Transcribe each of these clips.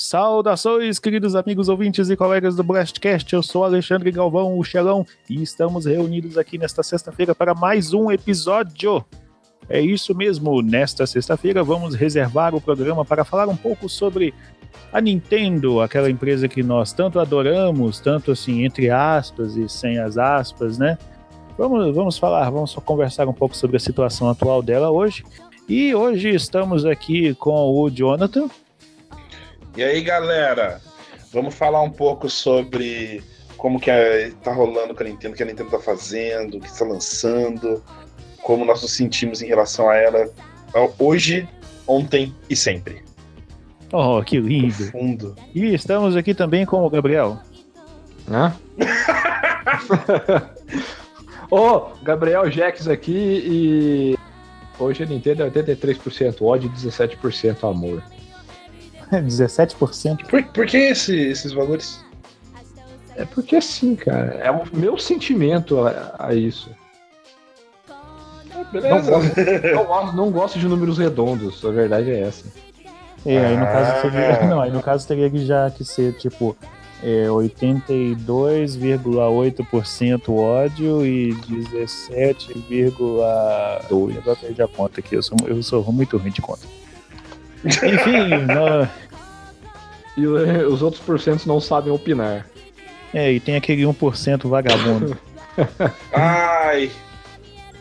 Saudações, queridos amigos ouvintes e colegas do Blastcast. Eu sou Alexandre Galvão, o Xelão, e estamos reunidos aqui nesta sexta-feira para mais um episódio. É isso mesmo, nesta sexta-feira vamos reservar o programa para falar um pouco sobre a Nintendo, aquela empresa que nós tanto adoramos, tanto assim, entre aspas e sem as aspas, né? Vamos, vamos falar, vamos conversar um pouco sobre a situação atual dela hoje. E hoje estamos aqui com o Jonathan. E aí, galera, vamos falar um pouco sobre como que tá rolando com a Nintendo, o que a Nintendo tá fazendo, o que está lançando, como nós nos sentimos em relação a ela hoje, ontem e sempre. Oh, que lindo. Profundo. E estamos aqui também com o Gabriel. Hã? Ô, oh, Gabriel Jax aqui e hoje a Nintendo é 83% ódio e 17% amor. 17%. Por, por que esse, esses valores? É porque assim, cara, é o meu sentimento a, a isso. Beleza. Não gosto, não gosto de números redondos, a verdade é essa. É, aí no caso teria, não, aí no caso teria que já que ser tipo é, 82,8% ódio e 17,2. Agora perdi a conta aqui, eu sou, eu sou muito ruim de conta. Enfim, não... E os outros porcentos não sabem opinar. É, e tem aquele 1% vagabundo. Ai!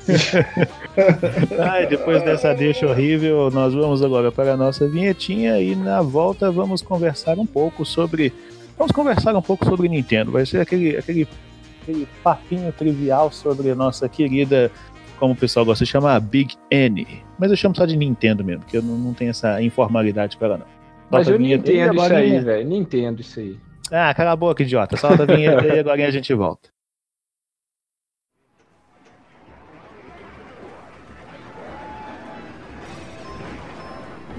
Ai, depois dessa deixa horrível, nós vamos agora para a nossa vinhetinha e na volta vamos conversar um pouco sobre. Vamos conversar um pouco sobre Nintendo. Vai ser aquele, aquele, aquele papinho trivial sobre a nossa querida, como o pessoal gosta de chamar, Big N. Mas eu chamo só de Nintendo mesmo, porque eu não, não tenho essa informalidade com ela, não. Mas eu nem entendo isso aí, velho. Nem entendo isso aí. Ah, cala a boca, idiota. Solta a vinheta e agora a gente volta.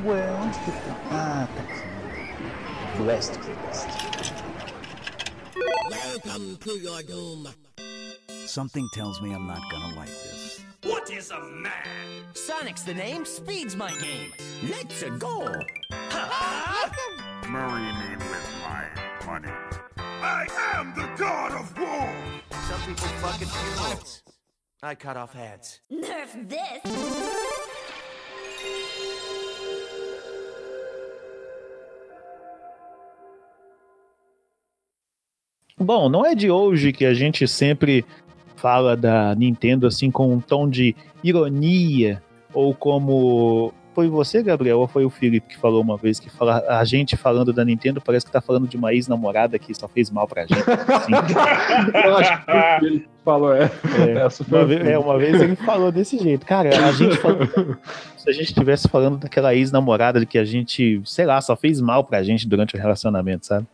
Ué, onde que tá? Ah, tá aqui. Blast Welcome to your doom. Something tells me I'm not gonna like this. What is a man? Sonic's the name, speed's my game. Let's go! Marry me with my money. I am the god of war! Some people fucking funerals. I cut off heads. Nerf this! Bom, não é de hoje que a gente sempre fala da Nintendo assim com um tom de ironia ou como foi você, Gabriel, ou foi o Felipe que falou uma vez que fala, a gente falando da Nintendo parece que tá falando de uma ex-namorada que só fez mal pra gente. Assim. Eu acho que ele que falou, é. É uma, vez, é, uma vez ele falou desse jeito. Cara, a gente falou, se a gente estivesse falando daquela ex-namorada que a gente, sei lá, só fez mal pra gente durante o relacionamento, sabe?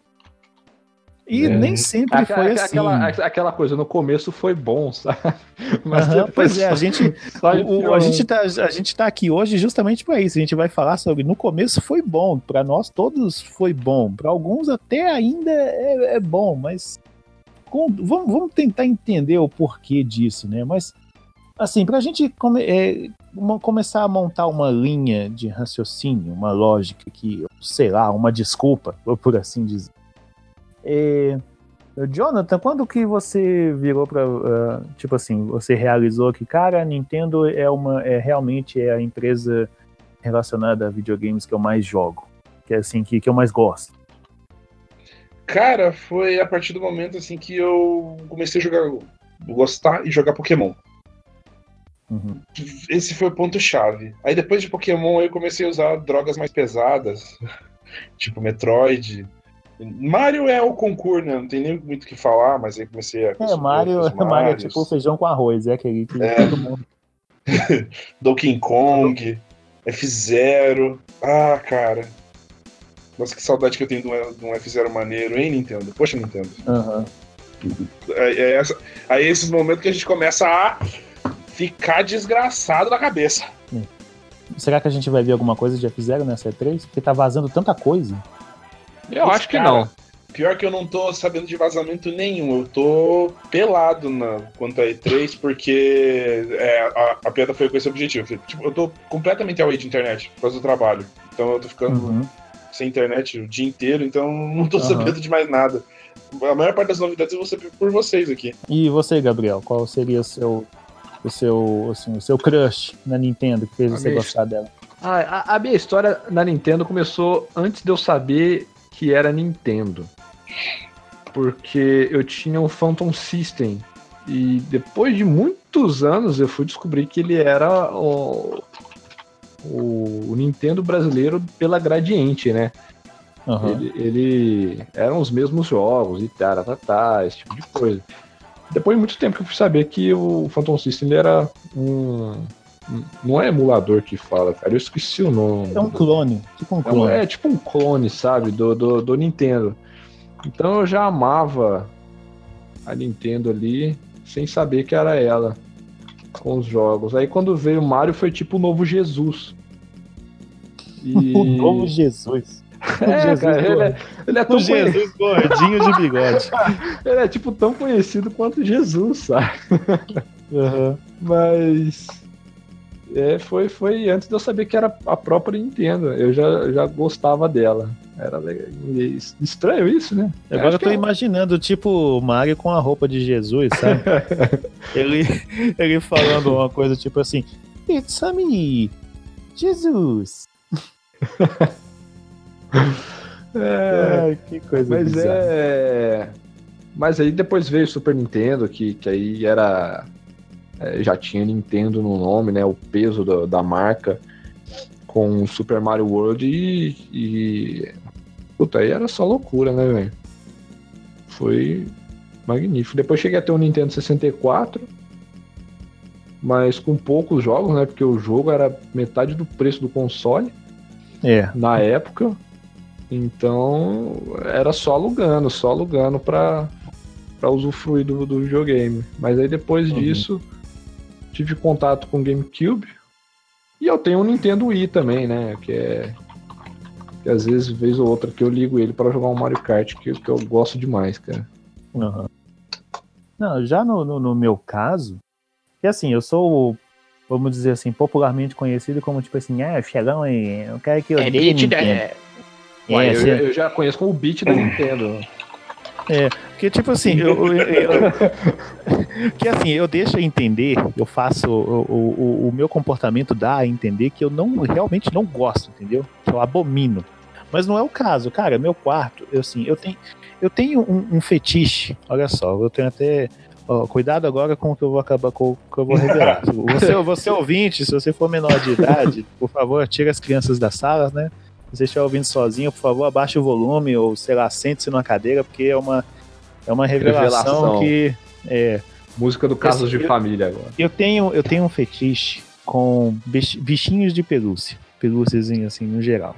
E é. nem sempre aquela, foi assim. Aquela, aquela, coisa, no começo foi bom, sabe? Mas uhum, pois é, a gente, o, a, gente tá, a gente tá aqui hoje justamente para isso. A gente vai falar sobre. No começo foi bom, para nós todos foi bom, para alguns até ainda é, é bom, mas com, vamos, vamos tentar entender o porquê disso, né? Mas, assim, para a gente come, é, uma, começar a montar uma linha de raciocínio, uma lógica que, sei lá, uma desculpa, por assim dizer e, Jonathan, quando que você virou para uh, tipo assim, você realizou que cara, a Nintendo é uma é realmente é a empresa relacionada a videogames que eu mais jogo, que é assim que, que eu mais gosto. Cara, foi a partir do momento assim que eu comecei a jogar, gostar e jogar Pokémon. Uhum. Esse foi o ponto chave. Aí depois de Pokémon eu comecei a usar drogas mais pesadas, tipo Metroid, Mario é o concurso, né? Não tem nem muito o que falar, mas aí comecei a. É, Mario, Mario é tipo feijão com arroz, é aquele que é. todo mundo. Donkey Kong, F0. Ah, cara. Nossa, que saudade que eu tenho de um, de um F0 maneiro, hein, Nintendo? Poxa, Nintendo. Uhum. É, é essa, aí é esses momentos que a gente começa a ficar desgraçado na cabeça. Será que a gente vai ver alguma coisa de F0 nessa E3? Porque tá vazando tanta coisa. Eu acho que cara, não. Pior que eu não tô sabendo de vazamento nenhum. Eu tô pelado na, quanto a E3, porque é, a, a piada foi com esse objetivo. Tipo, eu tô completamente away de internet por causa do trabalho. Então eu tô ficando uhum. sem internet o dia inteiro, então não tô uhum. sabendo de mais nada. A maior parte das novidades eu vou saber por vocês aqui. E você, Gabriel, qual seria o seu o seu, assim, o seu crush na Nintendo que fez a você minha... gostar dela? Ah, a, a, minha história na Nintendo começou antes de eu saber que era Nintendo. Porque eu tinha um Phantom System. E depois de muitos anos eu fui descobrir que ele era o, o, o Nintendo brasileiro pela Gradiente, né? Uhum. Ele, ele eram os mesmos jogos e tal, tá, tá, esse tipo de coisa. Depois de muito tempo que eu fui saber que o Phantom System era um. Não é emulador que fala, cara. Eu esqueci o nome. É um clone. Tipo um clone. É, é tipo um clone, sabe? Do, do, do Nintendo. Então eu já amava a Nintendo ali, sem saber que era ela com os jogos. Aí quando veio o Mario foi tipo o novo Jesus. E... o novo Jesus. É, Jesus cara, ele é, ele é tão Jesus gordinho de bigode. ele é tipo tão conhecido quanto Jesus, sabe? Uhum. Mas é, foi, foi antes de eu saber que era a própria Nintendo. Eu já, já gostava dela. Era legal. estranho isso, né? Agora eu tô é... imaginando, tipo, o Mario com a roupa de Jesus, sabe? ele, ele falando uma coisa tipo assim: It's me, Jesus. É, que coisa Mas bizarra. é. Mas aí depois veio o Super Nintendo, que, que aí era. É, já tinha Nintendo no nome, né? O peso da, da marca com o Super Mario World e, e. Puta, aí era só loucura, né, velho? Foi magnífico. Depois cheguei a ter um Nintendo 64, mas com poucos jogos, né? Porque o jogo era metade do preço do console. É. Na época. Então era só alugando, só alugando para para usufruir do, do videogame. Mas aí depois uhum. disso tive contato com o GameCube e eu tenho um Nintendo Wii também, né? Que é que às vezes vez ou outra que eu ligo ele para jogar um Mario Kart que, que eu gosto demais, cara. Uhum. Não, já no, no, no, meu caso, que assim, eu sou, vamos dizer assim, popularmente conhecido como tipo assim, ah, Xelão, eu quero que eu. É nítido, é, Ué, é, eu, eu, já conheço como o beat da Nintendo. É, porque tipo assim, eu, eu, eu, que assim, eu deixo entender, eu faço o, o, o, meu comportamento dá a entender que eu não realmente não gosto, entendeu? Que eu abomino. Mas não é o caso, cara. Meu quarto, eu assim, eu tenho, eu tenho um, um fetiche. Olha só, eu tenho até ó, cuidado agora com o que eu vou acabar com o que eu vou revelar. Você, você ouvinte, se você for menor de idade, por favor, tira as crianças da sala, né? você estiver ouvindo sozinho, por favor, abaixe o volume ou, sei lá, sente-se numa cadeira, porque é uma, é uma revelação, revelação. que. É, Música do Casos de Família agora. Eu tenho, eu tenho um fetiche com bichinhos de pelúcia. Pelúcias, assim, no geral.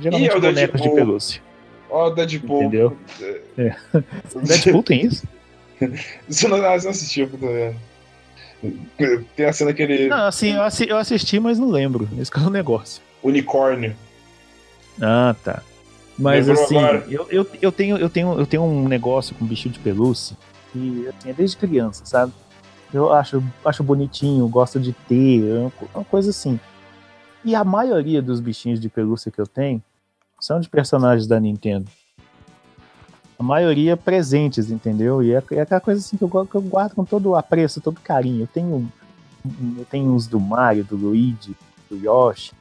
Geralmente e bonecos de pelúcia. Ó, oh, Deadpool. Entendeu? É. Deadpool tem isso? Você não, não assistiu, tô vendo. Tem a cena que ele. Não, assim, eu assisti, mas não lembro. Esse é o negócio. Unicórnio. Ah, tá. Mas Lembrou assim, eu, eu, eu, tenho, eu, tenho, eu tenho um negócio com bicho de pelúcia e assim, é desde criança, sabe? Eu acho, acho bonitinho, gosto de ter, uma coisa assim. E a maioria dos bichinhos de pelúcia que eu tenho são de personagens da Nintendo. A maioria presentes, entendeu? E é, é aquela coisa assim que eu, que eu guardo com todo apreço, todo carinho. Eu tenho, eu tenho uns do Mario, do Luigi, do Yoshi,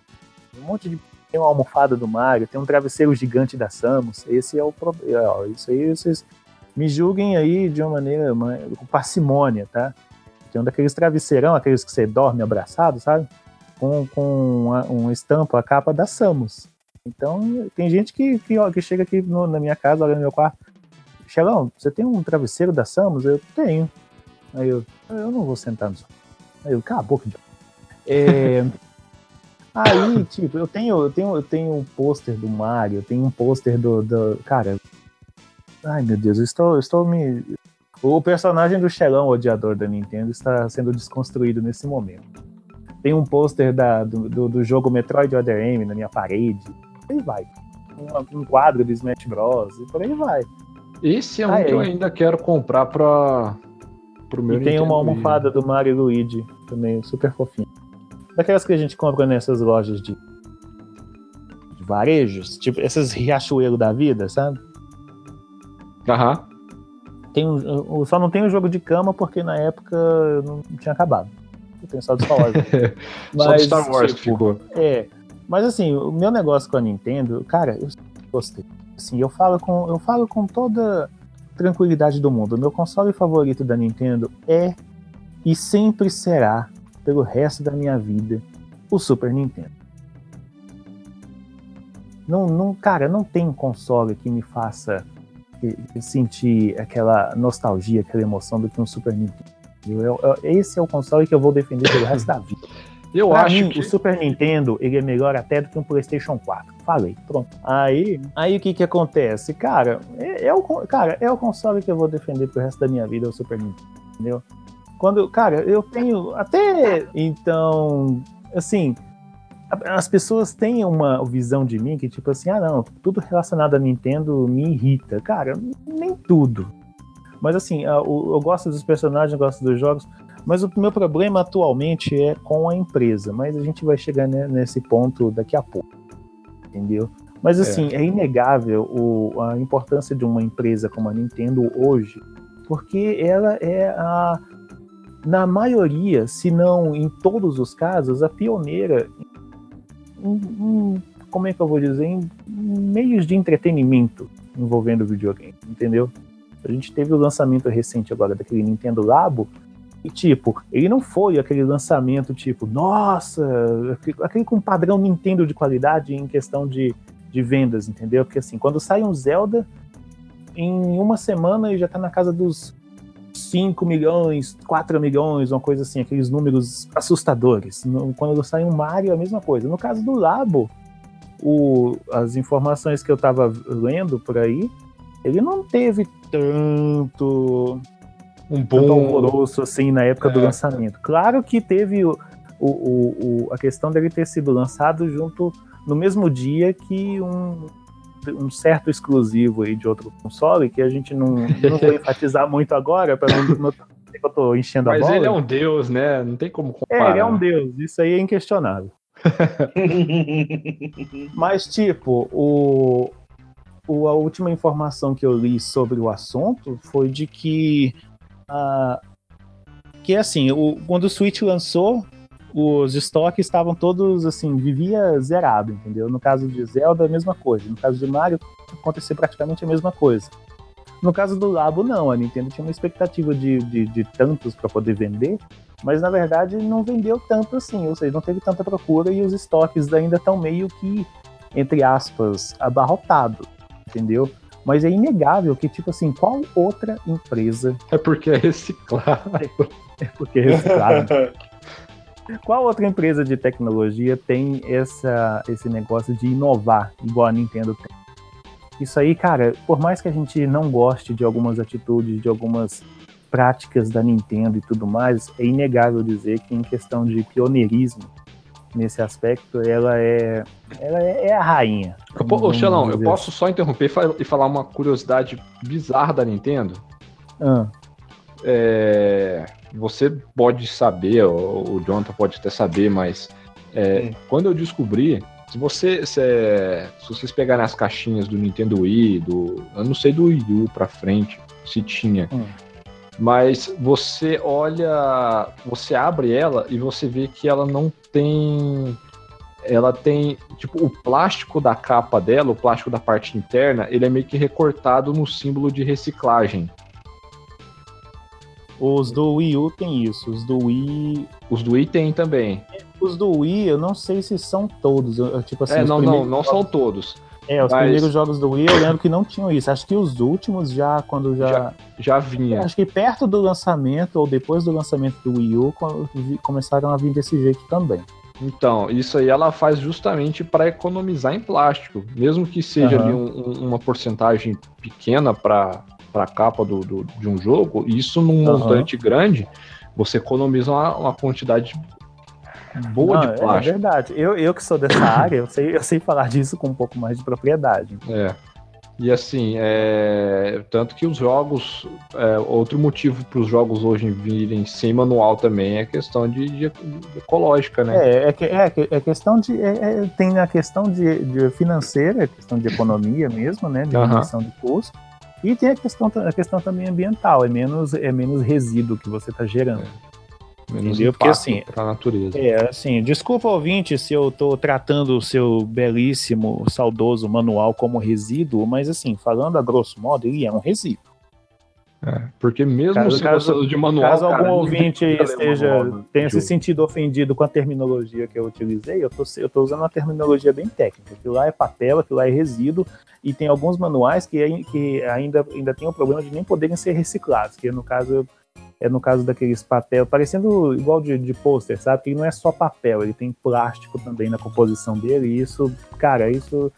um monte de tem uma almofada do Mario, tem um travesseiro gigante da Samus. Esse é o problema. Isso aí vocês me julguem aí de uma maneira uma, com parcimônia, tá? Tem um daqueles travesseirão, aqueles que você dorme abraçado, sabe? Com, com uma, uma a capa da Samus. Então, tem gente que, que, ó, que chega aqui no, na minha casa, olha no meu quarto. Xelão, você tem um travesseiro da Samus? Eu tenho. Aí eu, eu não vou sentar no sofá. Aí eu, cala a boca então. É, Aí, tipo, eu tenho, eu tenho, eu tenho um pôster do Mario, eu tenho um pôster do, do. Cara. Ai meu Deus, eu estou, eu estou me. O personagem do Xelão, odiador da Nintendo, está sendo desconstruído nesse momento. Tem um pôster do, do, do, jogo Metroid Other M na minha parede. Aí vai. Um, um, quadro do Smash Bros. E por aí vai. Esse é um que eu ainda quero comprar para pro meu E tem uma almofada do Mario e Luigi também, super fofinho. Daquelas que a gente compra nessas lojas de, de varejos, tipo esses Riachuelo da vida, sabe? Aham. Tem um, só não tem o jogo de cama porque na época não tinha acabado. Eu tenho só do Star Wars. só do Star Wars tipo, ficou. É. Mas assim, o meu negócio com a Nintendo, cara, eu gostei. Assim, eu falo com, eu falo com toda tranquilidade do mundo. O meu console favorito da Nintendo é e sempre será, pelo resto da minha vida, o Super Nintendo. Não, não, cara, não tem console que me faça sentir aquela nostalgia, aquela emoção do que um Super Nintendo. Eu, eu, esse é o console que eu vou defender pelo resto da vida. Eu pra acho mim, que o Super Nintendo ele é melhor até do que um PlayStation 4. Falei, pronto. Aí, aí o que que acontece, cara? É, é, o cara é o console que eu vou defender pro resto da minha vida, o Super Nintendo, entendeu? Quando, cara, eu tenho até então, assim, as pessoas têm uma visão de mim que, tipo assim, ah, não, tudo relacionado a Nintendo me irrita. Cara, nem tudo. Mas, assim, eu gosto dos personagens, eu gosto dos jogos, mas o meu problema atualmente é com a empresa. Mas a gente vai chegar nesse ponto daqui a pouco. Entendeu? Mas, assim, é, é inegável o, a importância de uma empresa como a Nintendo hoje, porque ela é a. Na maioria, se não em todos os casos, a pioneira em, como é que eu vou dizer, em meios de entretenimento envolvendo videogame, entendeu? A gente teve o lançamento recente agora daquele Nintendo Labo, e tipo, ele não foi aquele lançamento tipo, nossa, aquele com padrão Nintendo de qualidade em questão de, de vendas, entendeu? Porque assim, quando sai um Zelda, em uma semana ele já tá na casa dos 5 milhões, 4 milhões, uma coisa assim, aqueles números assustadores. Quando sai um Mario, é a mesma coisa. No caso do Labo, o, as informações que eu estava lendo por aí, ele não teve tanto um bom alvoroço assim na época é. do lançamento. Claro que teve o, o, o, a questão dele ter sido lançado junto no mesmo dia que um um certo exclusivo aí de outro console que a gente não, não vai enfatizar muito agora, para não, não que eu tô enchendo Mas a bola. Mas ele é um deus, né? Não tem como comparar. É, ele é um deus, isso aí é inquestionável. Mas, tipo, o, o, a última informação que eu li sobre o assunto foi de que. Uh, que assim, o, quando o Switch lançou, os estoques estavam todos assim, vivia zerado, entendeu? No caso de Zelda, a mesma coisa. No caso de Mario, aconteceu praticamente a mesma coisa. No caso do Labo, não. A Nintendo tinha uma expectativa de, de, de tantos para poder vender, mas na verdade não vendeu tanto assim, ou seja, não teve tanta procura e os estoques ainda estão meio que, entre aspas, abarrotados, entendeu? Mas é inegável que, tipo assim, qual outra empresa. É porque é reciclado. É, é porque é reciclado. Qual outra empresa de tecnologia tem essa, esse negócio de inovar, igual a Nintendo tem? Isso aí, cara, por mais que a gente não goste de algumas atitudes, de algumas práticas da Nintendo e tudo mais, é inegável dizer que em questão de pioneirismo nesse aspecto, ela é, ela é, é a rainha. Ô, Xelão, eu posso só interromper e falar uma curiosidade bizarra da Nintendo? Ah. É, você pode saber, o Jonathan pode até saber, mas é, quando eu descobri, se você se, se, vocês pegarem as caixinhas do Nintendo Wii, do, eu não sei do Wii U pra frente, se tinha, hum. mas você olha, você abre ela e você vê que ela não tem ela tem, tipo, o plástico da capa dela, o plástico da parte interna, ele é meio que recortado no símbolo de reciclagem. Os do Wii U tem isso, os do Wii. Os do Wii tem também. Os do Wii, eu não sei se são todos. Tipo assim, é, não, não, não são todos. É, os mas... primeiros jogos do Wii eu lembro que não tinham isso. Acho que os últimos já, quando já. Já, já vinha. Acho que perto do lançamento, ou depois do lançamento do Wii U, começaram a vir desse jeito também. Então, isso aí ela faz justamente para economizar em plástico. Mesmo que seja uhum. ali um, uma porcentagem pequena para para a capa do, do, de um jogo, isso num uhum. montante grande, você economiza uma, uma quantidade boa Não, de é plástico. É verdade. Eu, eu que sou dessa área, eu sei, eu sei falar disso com um pouco mais de propriedade. É. E assim, é... tanto que os jogos, é... outro motivo para os jogos hoje virem sem manual também é questão de, de ecológica, né? É, é, é, é questão de. É, tem a questão de, de financeira, a questão de economia mesmo, né? De diminuição de custo. E tem a questão, a questão também ambiental, é menos, é menos resíduo que você está gerando. É. Menos Entendeu? Porque assim, para a natureza. É, assim, desculpa ouvinte se eu estou tratando o seu belíssimo, saudoso manual como resíduo, mas assim, falando a grosso modo, ele é um resíduo. É, porque mesmo caso, se caso, de manual. Caso cara, algum ouvinte esteja, manual, tenha se sentido ofendido com a terminologia que eu utilizei, eu tô usando uma terminologia bem técnica. Aquilo lá é papel, aquilo lá é resíduo, e tem alguns manuais que, que ainda, ainda tem o problema de nem poderem ser reciclados, que no caso é no caso daqueles papel, parecendo igual de, de pôster, sabe? Que não é só papel, ele tem plástico também na composição dele, e isso, cara, isso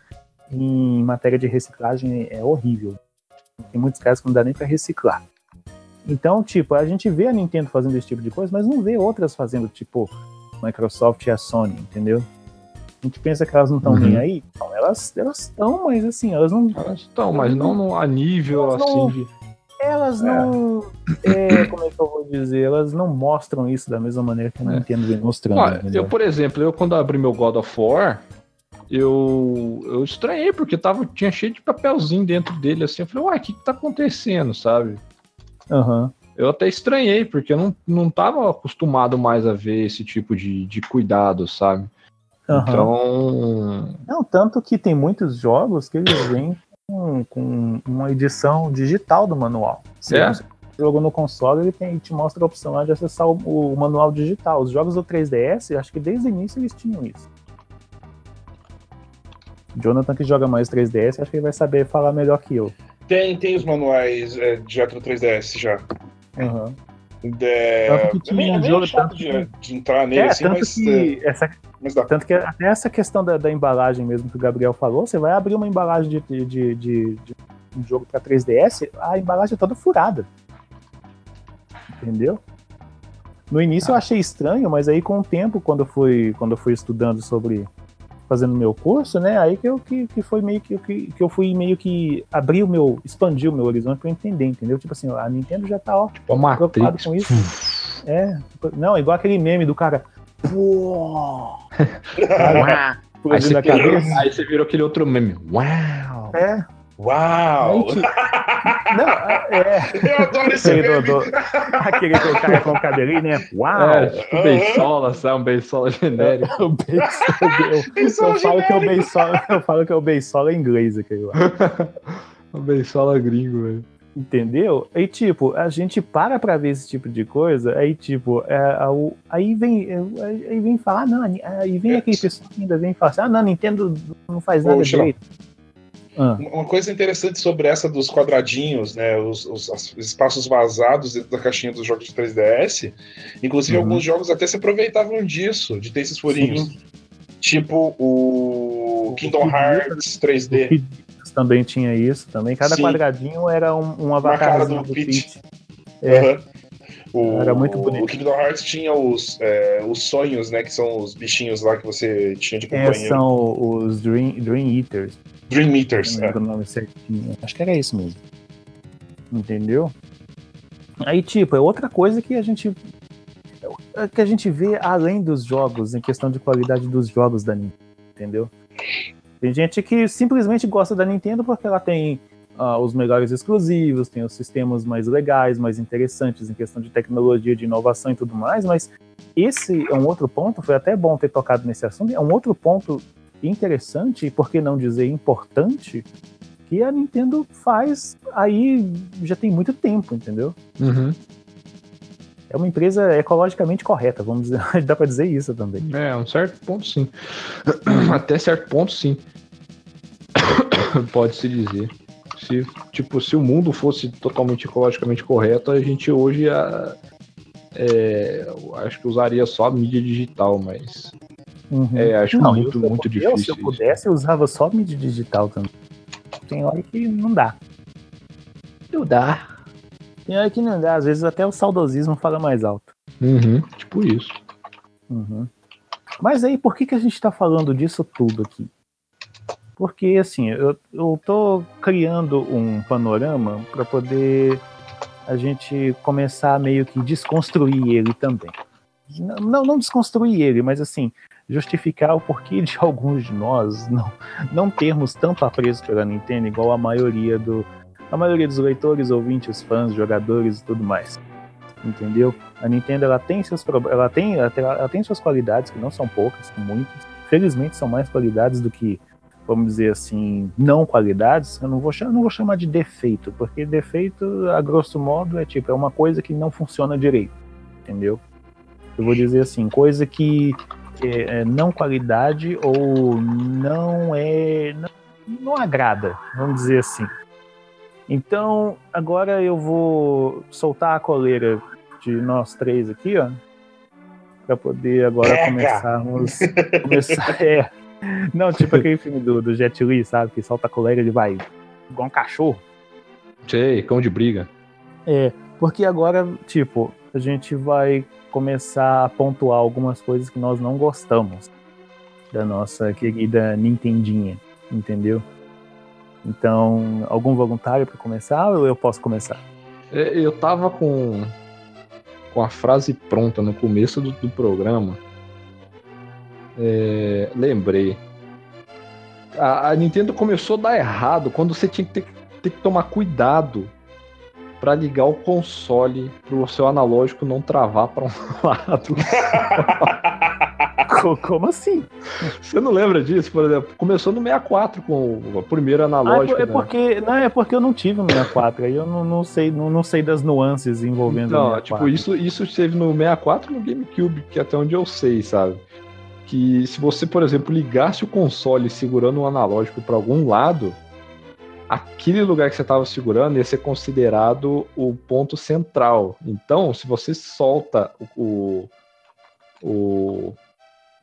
em matéria de reciclagem é horrível. Tem muitos casos que não dá nem para reciclar. Então, tipo, a gente vê a Nintendo fazendo esse tipo de coisa, mas não vê outras fazendo, tipo, Microsoft e a Sony, entendeu? A gente pensa que elas não estão uhum. nem aí. Não, elas estão, mas assim, elas não. Elas estão, mas não, não a nível assim não, de elas não. É. É, como é que eu vou dizer? Elas não mostram isso da mesma maneira que a Nintendo vem mostrando. Olha, eu, por exemplo, eu quando abri meu God of War, eu, eu estranhei, porque tava, tinha cheio de papelzinho dentro dele, assim. Eu falei, uai, o que, que tá acontecendo, sabe? Uhum. Eu até estranhei, porque eu não, não tava acostumado mais a ver esse tipo de, de cuidado, sabe? Uhum. Então. Não, tanto que tem muitos jogos que eles vêm com, com uma edição digital do manual. Se é? você jogo no console, ele tem, te mostra a opção de acessar o, o, manual digital. Os jogos do 3DS, acho que desde o início eles tinham isso. Jonathan que joga mais 3DS, acho que ele vai saber falar melhor que eu. Tem, tem os manuais é, de Retro 3DS já. Uhum. De... Tanto que tinha é jogo, tanto de, de, entrar nele, é, assim, tanto mas, que é, essa, mas tanto que até essa questão da, da, embalagem mesmo que o Gabriel falou, você vai abrir uma embalagem de, de, de, de um jogo para 3DS, a embalagem é toda furada. Entendeu? No início ah. eu achei estranho, mas aí com o tempo, quando eu fui, quando eu fui estudando sobre fazendo meu curso, né? Aí que eu que, que foi meio que, que, que eu fui meio que abrir o meu, expandir o meu horizonte para entender, entendeu? Tipo assim, a Nintendo já tá ó, tipo, preocupado com isso. é, não, igual aquele meme do cara. cara, aí, você virou, aí você virou aquele outro meme. Uau! É, Uau! Não, é. Eu adoro esse aquele, do, do, aquele do cara com o cabelinho, né? Uau! É, tipo beisola, sabe? Um beisola genérico. É, o beisola, eu, eu, falo que é o beisola, eu falo que é o beisola inglês aquele lá. o beisola gringo, velho. Entendeu? Aí, tipo, a gente para pra ver esse tipo de coisa, aí, tipo, é, aí vem aí vem falar, não, aí vem aquele pessoal que ainda vem falar assim, ah, não, Nintendo não faz nada Poxa. direito. Ah. Uma coisa interessante sobre essa dos quadradinhos, né, os, os, os, espaços vazados dentro da caixinha dos jogos de 3DS, inclusive uhum. alguns jogos até se aproveitavam disso, de ter esses furinhos. Sim. Tipo o Kingdom Hearts 3D. também tinha isso também. Cada Sim. quadradinho era um, um avatar do, do Peach. É. Uhum. O, Era muito bonito. O Kingdom Hearts tinha os, é, os sonhos, né? Que são os bichinhos lá que você tinha de é, companhia. É, são os Dream, Dream Eaters. Dream Eaters, é. Acho que era isso mesmo. Entendeu? Aí, tipo, é outra coisa que a gente é que a gente vê além dos jogos, em questão de qualidade dos jogos da Nintendo, entendeu? Tem gente que simplesmente gosta da Nintendo porque ela tem uh, os melhores exclusivos, tem os sistemas mais legais, mais interessantes em questão de tecnologia, de inovação e tudo mais, mas esse é um outro ponto, foi até bom ter tocado nesse assunto, é um outro ponto interessante, e por que não dizer importante, que a Nintendo faz aí já tem muito tempo, entendeu? Uhum. É uma empresa ecologicamente correta, vamos dizer, dá para dizer isso também. É, um certo ponto sim. Até certo ponto sim. Pode-se dizer. Se, tipo, se o mundo fosse totalmente ecologicamente correto, a gente hoje ia, é, acho que usaria só a mídia digital, mas Uhum. É, acho não, muito, muito eu, difícil. Se eu pudesse, eu usava só mídia digital também. Tem hora que não dá. Não dá. Tem hora que não dá. Às vezes até o saudosismo fala mais alto. Uhum, tipo isso. Uhum. Mas aí, por que, que a gente está falando disso tudo aqui? Porque, assim, eu, eu tô criando um panorama para poder a gente começar a meio que desconstruir ele também. Não, não desconstruir ele, mas assim, justificar o porquê de alguns de nós não, não termos tanto apreço pela Nintendo igual a maioria do a maioria dos leitores, ouvintes, fãs, jogadores e tudo mais. Entendeu? A Nintendo ela tem seus ela tem ela tem suas qualidades que não são poucas, são muitas. Felizmente são mais qualidades do que vamos dizer assim, não qualidades, eu não vou, não vou chamar de defeito, porque defeito, a grosso modo, é tipo, é uma coisa que não funciona direito, entendeu? Eu vou dizer assim, coisa que é, é não qualidade ou não é. Não, não agrada, vamos dizer assim. Então, agora eu vou soltar a coleira de nós três aqui, ó. Pra poder agora Pega. começarmos. começar, é, não, tipo aquele filme do, do Jet Li, sabe? Que solta a colega e vai igual um cachorro. Sei, cão de briga. É, porque agora, tipo, a gente vai começar a pontuar algumas coisas que nós não gostamos da nossa querida Nintendinha, entendeu? Então, algum voluntário para começar ou eu posso começar? É, eu tava com, com a frase pronta no começo do, do programa é, lembrei. A, a, Nintendo começou a dar errado quando você tinha que ter, ter que tomar cuidado para ligar o console pro seu analógico não travar para um lado. Como assim? Você não lembra disso, por exemplo? Começou no 64 com o primeiro analógico. Ah, é, né? porque, não, é porque eu não tive no 64, aí eu não, não sei, não, não sei das nuances envolvendo não, o 64. tipo, isso, isso teve no 64 e no GameCube, que é até onde eu sei, sabe? que se você, por exemplo, ligasse o console segurando um analógico para algum lado, aquele lugar que você estava segurando ia ser considerado o ponto central. Então, se você solta o, o,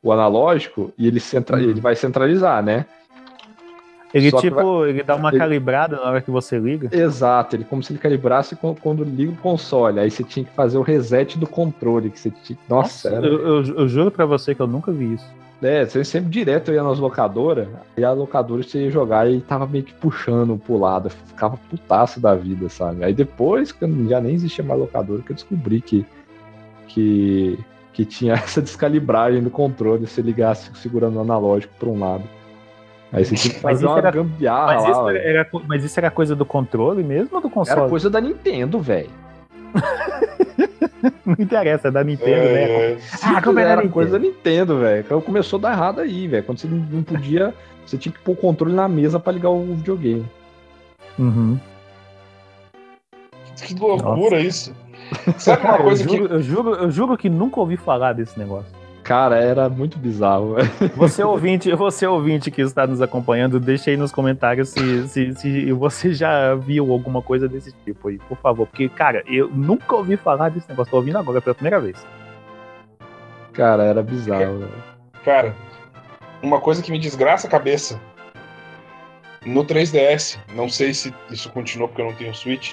o analógico e ele, centra, ele vai centralizar, né? Ele, Só tipo, vai... ele dá uma ele... calibrada na hora que você liga? Exato, ele como se ele calibrasse quando liga o console. Aí você tinha que fazer o reset do controle. Que você tinha... Nossa, Nossa eu, eu, eu, juro pra você que eu nunca vi isso. É, você sempre direto ia nas locadoras, e a locadora você ia jogar e tava meio que puxando pro lado, ficava putaço da vida, sabe? Aí depois, que já nem existia mais locadora, que eu descobri que, que, que tinha essa descalibragem do controle, se ligasse segurando o analógico pra um lado. Aí você tinha que fazer uma era, gambiarra mas lá. Isso era, mas isso era coisa do controle mesmo ou do console? Era coisa da Nintendo, velho. não interessa, é da Nintendo, né? É. Ah, como era, era coisa da Nintendo, velho. Então começou a dar errado aí, velho. Quando você não podia, você tinha que pôr o controle na mesa para ligar o videogame. Uhum. Que loucura Nossa. isso. Sabe uma coisa eu juro, que. Eu juro, eu juro que nunca ouvi falar desse negócio. Cara, era muito bizarro. Você ouvinte, você ouvinte que está nos acompanhando, deixe aí nos comentários se, se, se você já viu alguma coisa desse tipo aí, por favor. Porque, cara, eu nunca ouvi falar desse negócio. Tô ouvindo agora pela primeira vez. Cara, era bizarro. É, cara, uma coisa que me desgraça a cabeça. No 3DS, não sei se isso continuou porque eu não tenho Switch,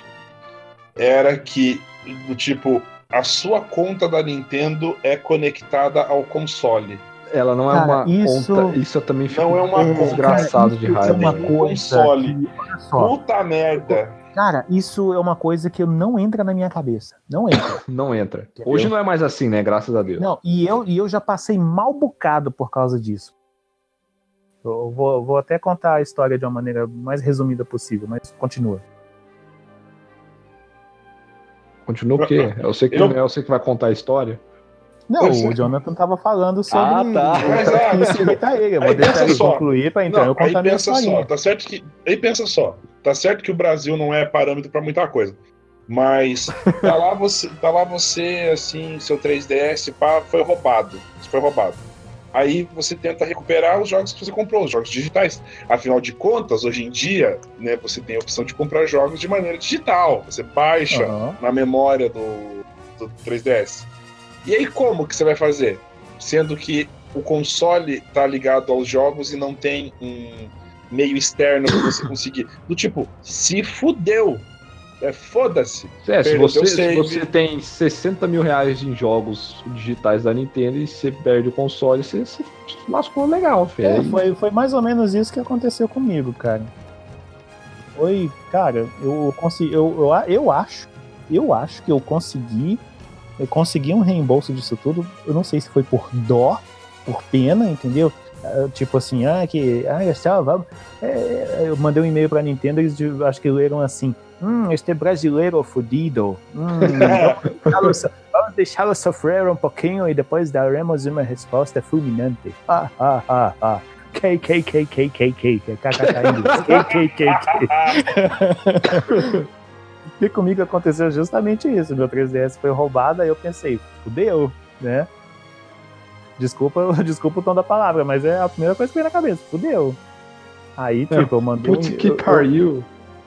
era que, do tipo, a sua conta da Nintendo é conectada ao console. Ela não é cara, uma isso... conta. Isso eu também fico não é uma desgraçado de raiva. É uma coisa console. Que, Puta merda. Cara, isso é uma coisa que não entra na minha cabeça. Não entra. não entra. Entendeu? Hoje não é mais assim, né? Graças a Deus. Não, e eu, e eu já passei mal bocado por causa disso. Eu vou, vou até contar a história de uma maneira mais resumida possível, mas continua. Continua o quê? Eu sei que, eu... eu sei que vai contar a história. Não, o é. Jonathan tava falando sobre. Ah, tá. Mas, ah, isso imitar ele. Eu vou deixar ele só. concluir para então não, eu contar aí pensa só, tá certo que. Aí pensa só. Tá certo que o Brasil não é parâmetro para muita coisa. Mas tá lá você, tá lá você assim, seu 3DS pá, foi roubado. Foi roubado. Aí você tenta recuperar os jogos que você comprou, os jogos digitais. Afinal de contas, hoje em dia, né, você tem a opção de comprar jogos de maneira digital. Você baixa uhum. na memória do, do 3DS. E aí como que você vai fazer? Sendo que o console está ligado aos jogos e não tem um meio externo para você conseguir. Do tipo, se fudeu. É foda-se. É, se você, se você tem 60 mil reais em jogos digitais da Nintendo e você perde o console, você se lascou legal, filho. É, foi, foi mais ou menos isso que aconteceu comigo, cara. Foi, cara, eu consegui. Eu, eu, eu acho, eu acho que eu consegui. Eu consegui um reembolso disso tudo. Eu não sei se foi por dó, por pena, entendeu? tipo assim, ah, que, ah, tchau, vamos. É, eu mandei um e-mail pra Nintendo, eles acho que leram assim, hum, este brasileiro fodido, hum, vamos, vamos deixá-lo sofrer um pouquinho e depois daremos uma resposta fulminante. Ah, ah, ah, ah. KKKKKK, KKK em inglês, KKKK. E comigo aconteceu justamente isso, meu 3DS foi roubado, aí eu pensei, fudeu, né? Desculpa, desculpa o tom da palavra, mas é a primeira coisa que veio na cabeça, fudeu. Aí, tipo, eu mandei. Put que pariu.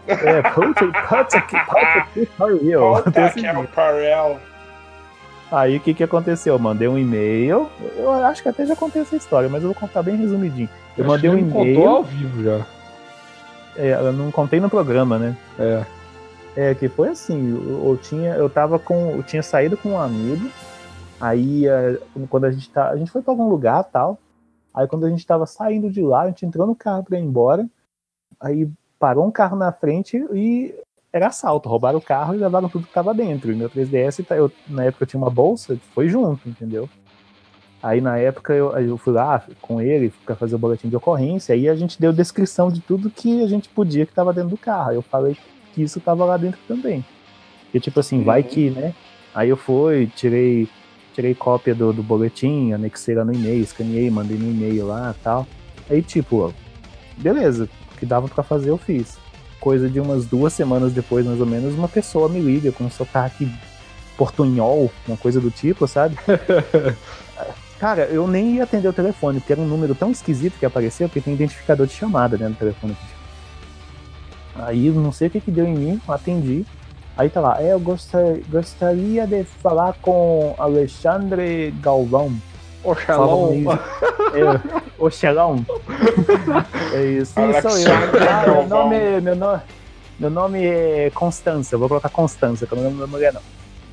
É, puta, puta que, puta que pariu. Puta que pariu. Aí o que que aconteceu? Eu mandei um e-mail. Eu acho que até já contei essa história, mas eu vou contar bem resumidinho. Eu, eu mandei um e-mail. Contou ao vivo já. É, eu não contei no programa, né? É. É, que foi assim, eu, eu, tinha, eu tava com. Eu tinha saído com um amigo. Aí é, quando a gente tá. A gente foi pra algum lugar tal. Aí quando a gente tava saindo de lá, a gente entrou no carro pra ir embora. Aí parou um carro na frente e era assalto. Roubaram o carro e levaram tudo que tava dentro. E meu 3DS, tá, eu, na época eu tinha uma bolsa, foi junto, entendeu? Aí na época eu, eu fui lá com ele para fazer o boletim de ocorrência, aí a gente deu descrição de tudo que a gente podia que estava dentro do carro. Eu falei que isso estava lá dentro também. E tipo assim, uhum. vai que, né? Aí eu fui, tirei, tirei cópia do, do boletim, anexei lá no e-mail, escaneei, mandei no e-mail lá tal. Aí tipo, beleza, o que dava para fazer eu fiz. Coisa de umas duas semanas depois, mais ou menos, uma pessoa me liga com um sotaque portunhol, uma coisa do tipo, sabe? Cara, eu nem ia atender o telefone, porque era um número tão esquisito que apareceu, porque tem identificador de chamada dentro do telefone. Aí não sei o que, que deu em mim, atendi. Aí tá lá, é, eu gostar, gostaria de falar com Alexandre Galvão. Oxalão. É, Oxalão. É isso. Sim, sou eu. Ah, meu, nome, meu, nome, meu nome é Constança, vou colocar Constança, que é o nome da mulher não.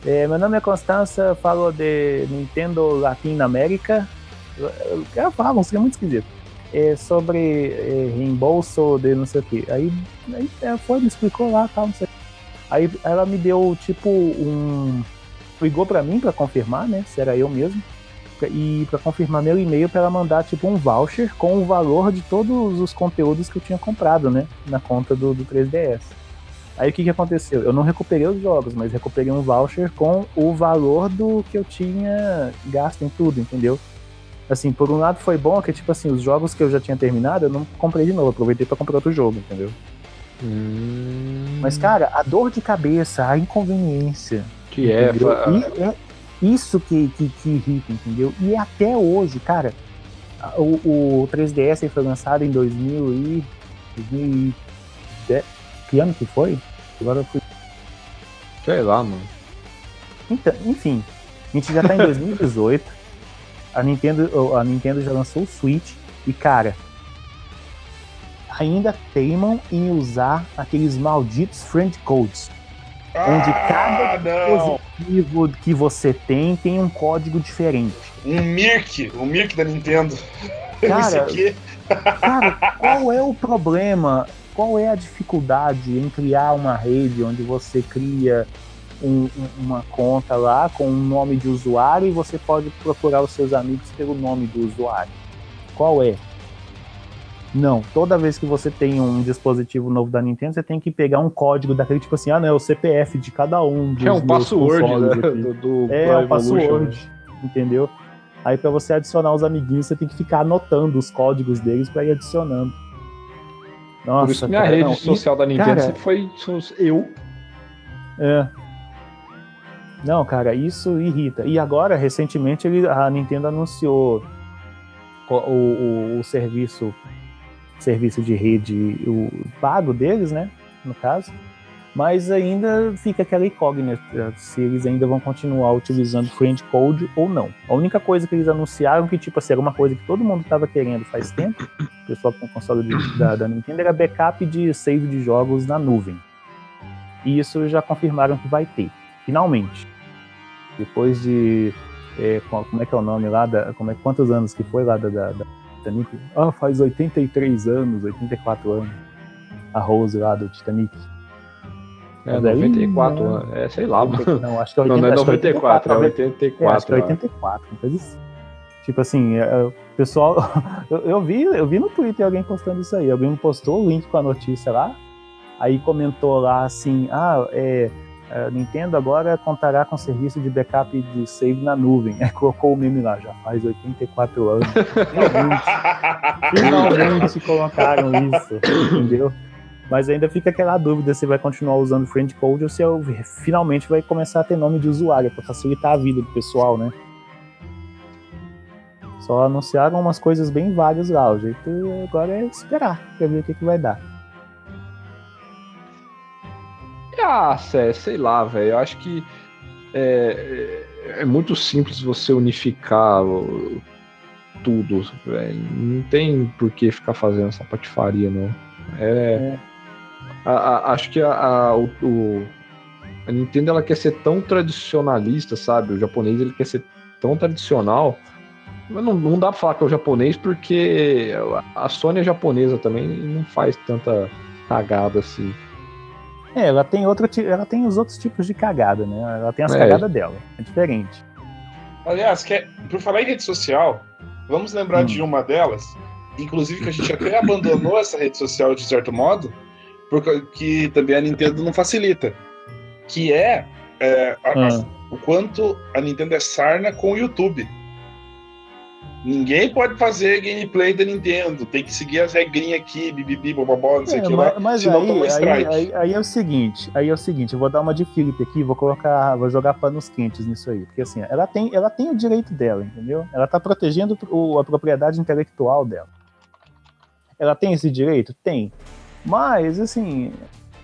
É, meu nome é Constança, falo de Nintendo Latinoamérica. Ela falava, um muito esquisito. É, sobre é, reembolso de não sei o que. Aí, aí ela foi, me explicou lá, tal, não sei. Aí ela me deu tipo um. Ligou para mim para confirmar, né? Se era eu mesmo. E para confirmar meu e-mail para ela mandar tipo um voucher com o valor de todos os conteúdos que eu tinha comprado, né? Na conta do, do 3DS. Aí o que, que aconteceu? Eu não recuperei os jogos, mas recuperei um voucher com o valor do que eu tinha gasto em tudo, entendeu? Assim, por um lado foi bom que, tipo assim, os jogos que eu já tinha terminado, eu não comprei de novo, aproveitei para comprar outro jogo, entendeu? Hum... Mas, cara, a dor de cabeça, a inconveniência. Que é, e é isso que, que, que irrita, entendeu? E até hoje, cara, o, o 3DS foi lançado em 2000 e, 2010, que ano que foi? Agora eu fui. Sei lá, mano. Então, enfim, a gente já tá em 2018. a Nintendo, a Nintendo já lançou o Switch e, cara, ainda teimam em usar aqueles malditos friend codes. Ah, onde cada não. dispositivo que você tem tem um código diferente. Um Mirk, o Mirk da Nintendo. Cara, cara, qual é o problema qual é a dificuldade em criar uma rede onde você cria um, uma conta lá com um nome de usuário e você pode procurar os seus amigos pelo nome do usuário? Qual é? Não, toda vez que você tem um dispositivo novo da Nintendo, você tem que pegar um código daquele tipo assim, ah, não, é o CPF de cada um. Dos é um password, né? Do, do é, o password, entendeu? Aí para você adicionar os amiguinhos, você tem que ficar anotando os códigos deles para ir adicionando. Nossa, Por isso que minha cara, rede não. social da Nintendo cara, sempre foi eu. É. Não, cara, isso irrita. E agora, recentemente, ele, a Nintendo anunciou o, o, o serviço serviço de rede o pago deles, né? No caso mas ainda fica aquela incógnita se eles ainda vão continuar utilizando friend code ou não. A única coisa que eles anunciaram que tipo assim, era uma coisa que todo mundo estava querendo faz tempo, o pessoal com o console de, da, da, Nintendo era backup de save de jogos na nuvem. E isso já confirmaram que vai ter, finalmente. Depois de. É, como é que é o nome lá? Da, como é, quantos anos que foi lá da, da, da Titanic? Ah, faz 83 anos, 84 anos. A Rose lá do Titanic. É, 94 anos. É, sei lá, mano. Não, acho que é 80, não, não é 94, é 84. É, acho que é 84, uma coisa assim. Tipo assim, é, o pessoal. Eu, eu, vi, eu vi no Twitter alguém postando isso aí. Alguém postou o link com a notícia lá. Aí comentou lá assim: ah, é, a Nintendo agora contará com serviço de backup de save na nuvem. Aí colocou o meme lá, já faz 84 anos. Finalmente, finalmente colocaram isso, entendeu? Mas ainda fica aquela dúvida se vai continuar usando Friend Code ou se eu, finalmente vai começar a ter nome de usuário para facilitar a vida do pessoal, né? Só anunciaram umas coisas bem vagas lá. O jeito agora é esperar pra ver o que, que vai dar. Ah, sei lá, velho. Eu acho que é, é, é, muito simples você unificar tudo, velho. Não tem por que ficar fazendo essa patifaria, não. É. é. A, a, acho que a, a, o, o, a Nintendo ela quer ser tão tradicionalista, sabe? O japonês ele quer ser tão tradicional não, não dá pra falar que é o japonês, porque a Sony é japonesa também e não faz tanta cagada assim. É, ela tem outro ela tem os outros tipos de cagada, né? Ela tem as é. cagadas dela, é diferente. Aliás, quer, por falar em rede social, vamos lembrar hum. de uma delas, inclusive que a gente até abandonou essa rede social de certo modo, porque também a Nintendo não facilita, que é, é a, hum. a, o quanto a Nintendo é sarna com o YouTube. Ninguém pode fazer gameplay da Nintendo, tem que seguir as regrinhas aqui, bibibi, bobobó, não sei o é, que lá, mas aí. Aí, aí, aí, é o seguinte, aí é o seguinte, eu vou dar uma de Felipe aqui, vou colocar, vou jogar panos quentes nisso aí, porque assim, ela tem, ela tem o direito dela, entendeu? Ela tá protegendo o, a propriedade intelectual dela. Ela tem esse direito? Tem. Mas, assim,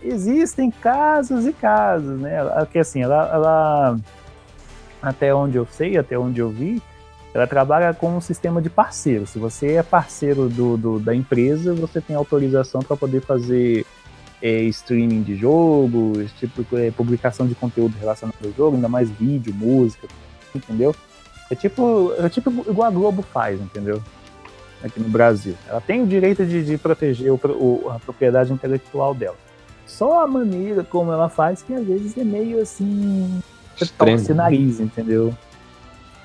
existem casos e casos, né? Que assim, ela, ela até onde eu sei, até onde eu vi, ela trabalha com um sistema de parceiro. Se você é parceiro do, do da empresa, você tem autorização para poder fazer é, streaming de jogo, tipo, é, publicação de conteúdo relacionado ao jogo, ainda mais vídeo, música, entendeu? É tipo, é tipo igual a Globo faz, entendeu? Aqui no Brasil. Ela tem o direito de, de proteger o, o, a propriedade intelectual dela. Só a maneira como ela faz que às vezes é meio assim. Torce nariz, entendeu?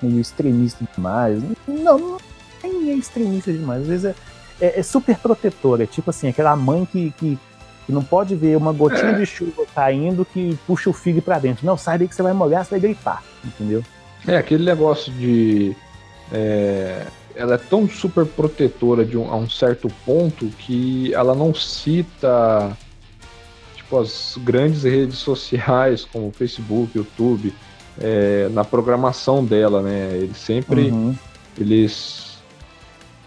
Meio extremista demais. Não, não nem é extremista demais. Às vezes é, é, é super protetora. É tipo assim, aquela mãe que, que, que não pode ver uma gotinha é. de chuva caindo que puxa o filho para dentro. Não, sai daí que você vai molhar, você vai gripar. Entendeu? É, aquele negócio de. É, ela é tão super protetora de um, a um certo ponto que ela não cita tipo as grandes redes sociais como Facebook, YouTube, é, na programação dela, né? Eles sempre uhum. eles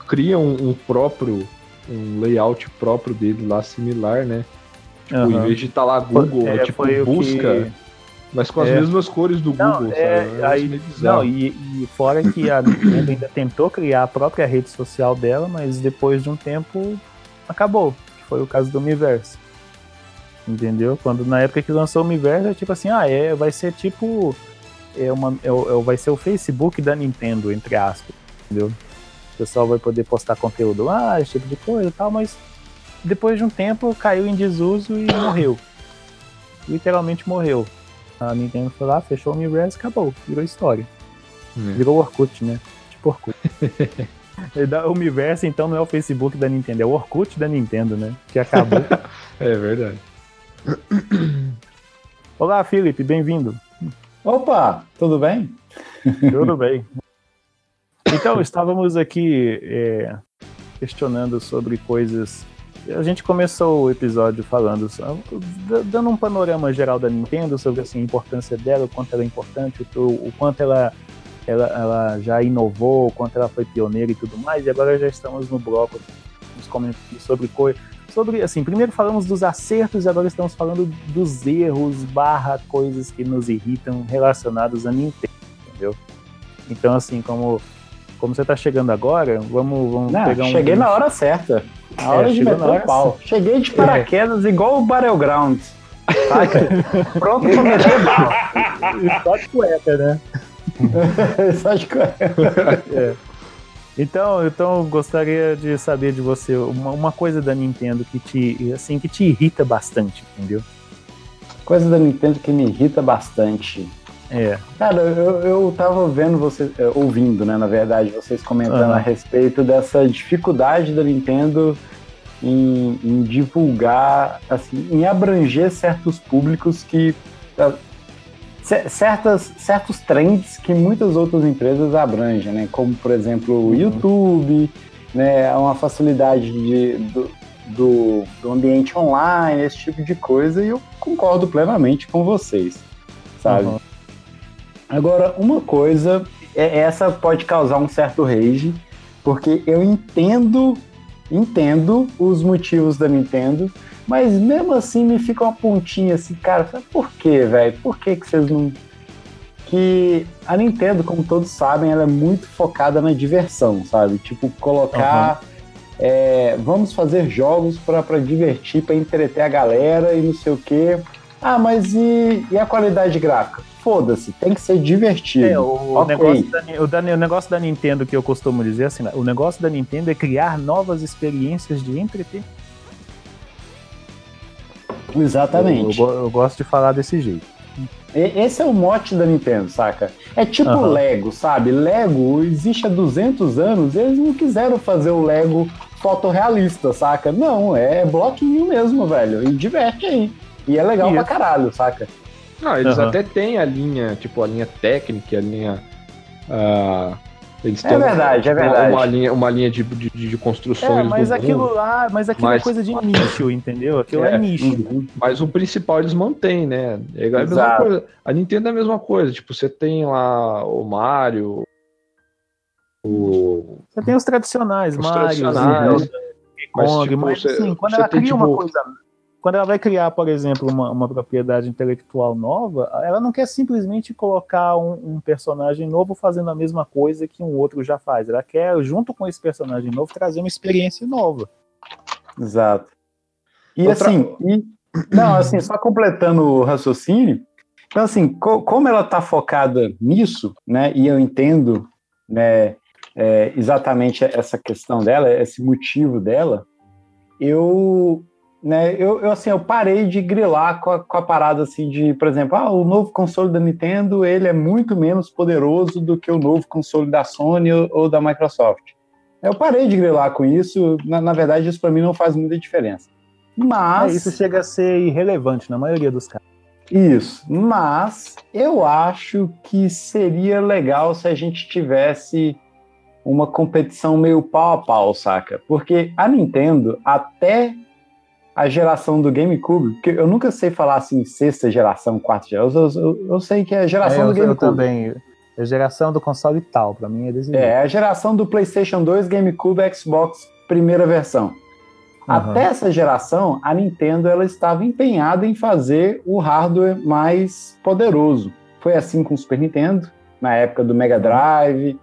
criam um próprio um layout próprio dele lá similar, né? Tipo, uhum. em vez de estar tá lá Google, é, tipo busca, que... mas com as é. mesmas cores do não, Google, é, sabe? Aí, não, e, e, fora que a Nintendo ainda tentou criar a própria rede social dela, mas depois de um tempo acabou. Que foi o caso do Miiverse. Entendeu? Quando na época que lançou o Miiverse, é tipo assim, ah, é, vai ser tipo é uma, é, é, vai ser o Facebook da Nintendo, entre aspas, entendeu? O pessoal vai poder postar conteúdo lá, esse tipo de coisa e tal, mas depois de um tempo caiu em desuso e morreu. Literalmente morreu. A Nintendo foi lá, fechou o Miiverse e acabou, virou história. Hum. Virou Orkut, né? Tipo Orkut. o Miiverse então não é o Facebook da Nintendo, é o Orkut da Nintendo, né? Que acabou. é verdade. Olá, Felipe, bem-vindo. Opa, tudo bem? Tudo bem. Então, estávamos aqui é, questionando sobre coisas. A gente começou o episódio falando, dando um panorama geral da Nintendo sobre assim, a importância dela, o quanto ela é importante, o, o quanto ela, ela, ela já inovou, o quanto ela foi pioneira e tudo mais. E agora já estamos no bloco sobre coisas sobre, assim, primeiro falamos dos acertos e agora estamos falando dos erros barra coisas que nos irritam relacionados a Nintendo, entendeu? Então, assim, como, como você está chegando agora, vamos, vamos Não, pegar um... cheguei na hora certa. A hora é, de meter o pau. Cheguei de paraquedas é. igual o Battlegrounds. Pronto pra meter bala. Só de cueca, né? Só de cueca. É. Então, então gostaria de saber de você uma, uma, coisa da Nintendo que te, assim, que te irrita bastante, entendeu? Coisa da Nintendo que me irrita bastante. É. Cara, eu, eu tava vendo você, é, ouvindo, né, na verdade, vocês comentando uhum. a respeito dessa dificuldade da Nintendo em, em, divulgar, assim, em abranger certos públicos que certas, certos trends que muitas outras empresas abrangem, né? Como, por exemplo, o uhum. YouTube, né? Uma facilidade de, do, do, do, ambiente online, esse tipo de coisa, e eu concordo plenamente com vocês, sabe? Uhum. Agora, uma coisa, é, essa pode causar um certo rage, porque eu entendo, entendo os motivos da Nintendo, mas mesmo assim me fica uma pontinha assim, cara, por que, velho? Por que, que vocês não. Que a Nintendo, como todos sabem, ela é muito focada na diversão, sabe? Tipo, colocar. Uhum. É, vamos fazer jogos para divertir, para entreter a galera e não sei o quê. Ah, mas e, e a qualidade gráfica? Foda-se, tem que ser divertido. É, o, okay. negócio da, o, da, o negócio da Nintendo que eu costumo dizer assim, o negócio da Nintendo é criar novas experiências de entretenimento Exatamente. Eu, eu, eu, gosto de falar desse jeito. Esse é o mote da Nintendo, saca? É tipo uhum. Lego, sabe? Lego existe há 200 anos, eles não quiseram fazer o Lego fotorrealista, saca? Não, é bloquinho mesmo, velho. E diverte aí. E é legal Isso. pra caralho, saca? Não, eles uhum. até têm a linha, tipo, a linha técnica, a linha. Uh, eles é verdade, é verdade. Uma, linha, uma linha de, de, de construções. É, mas aquilo mundo. lá, mas aquilo é mas... é coisa de nicho, entendeu? Aquilo é, é nicho. Uhum. Mas o principal eles mantêm, né? É a mesma coisa. A Nintendo é a mesma coisa. Tipo, você tem lá o Mario. O... Você tem os tradicionais, os Mario, tradicionais, mas, Kong, tipo, mas assim, quando ela cria tipo... uma coisa quando ela vai criar, por exemplo, uma, uma, propriedade intelectual nova, ela não quer simplesmente colocar um, um, personagem novo fazendo a mesma coisa que um outro já faz. Ela quer, junto com esse personagem novo, trazer uma experiência nova. Exato. E Outra... assim, e, não, assim, só completando o raciocínio, então assim, co como ela está focada nisso, né, e eu entendo, né, é, exatamente essa questão dela, esse motivo dela, eu né, eu, eu, assim, eu parei de grilar com a, com a, parada assim de, por exemplo, ah, o novo console da Nintendo ele é muito menos poderoso do que o novo console da Sony ou, ou da Microsoft. Eu parei de grilar com isso, na, na verdade isso para mim não faz muita diferença. Mas é, isso chega a ser irrelevante na maioria dos casos. Isso, mas eu acho que seria legal se a gente tivesse uma competição meio pau a pau, saca? Porque a Nintendo, até a geração do GameCube, porque eu nunca sei falar assim, sexta geração, quarta geração, eu, eu, eu sei que é a geração é, eu, do GameCube. Eu também. É a geração do console tal, para mim é desse É, é a geração do PlayStation 2, GameCube, Xbox, primeira versão. Uhum. Até essa geração, a Nintendo ela estava empenhada em fazer o hardware mais poderoso. Foi assim com o Super Nintendo, na época do Mega Drive,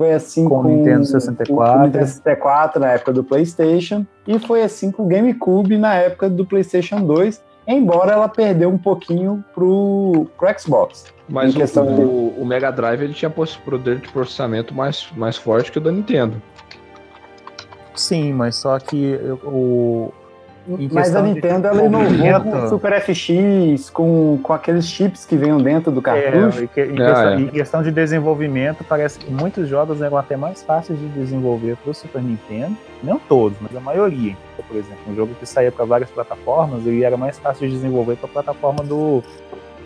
foi assim com, com o Nintendo 64. O Nintendo 64 na época do PlayStation. E foi assim com o GameCube na época do PlayStation 2. Embora ela perdeu um pouquinho pro, pro Xbox. Mas o, o, o, Mega Drive ele tinha poder de processamento mais, mais forte que o da Nintendo. Sim, mas só que o, mas a Nintendo ela inovou com o Super FX, com, com aqueles chips que vêm dentro do cartucho. É, em, questão, ah, é. em, questão, de desenvolvimento, parece que muitos jogos eram até mais fáceis de desenvolver para o Super Nintendo. Não todos, mas a maioria. Por exemplo, um jogo que saía para várias plataformas, ele era mais fácil de desenvolver para a plataforma do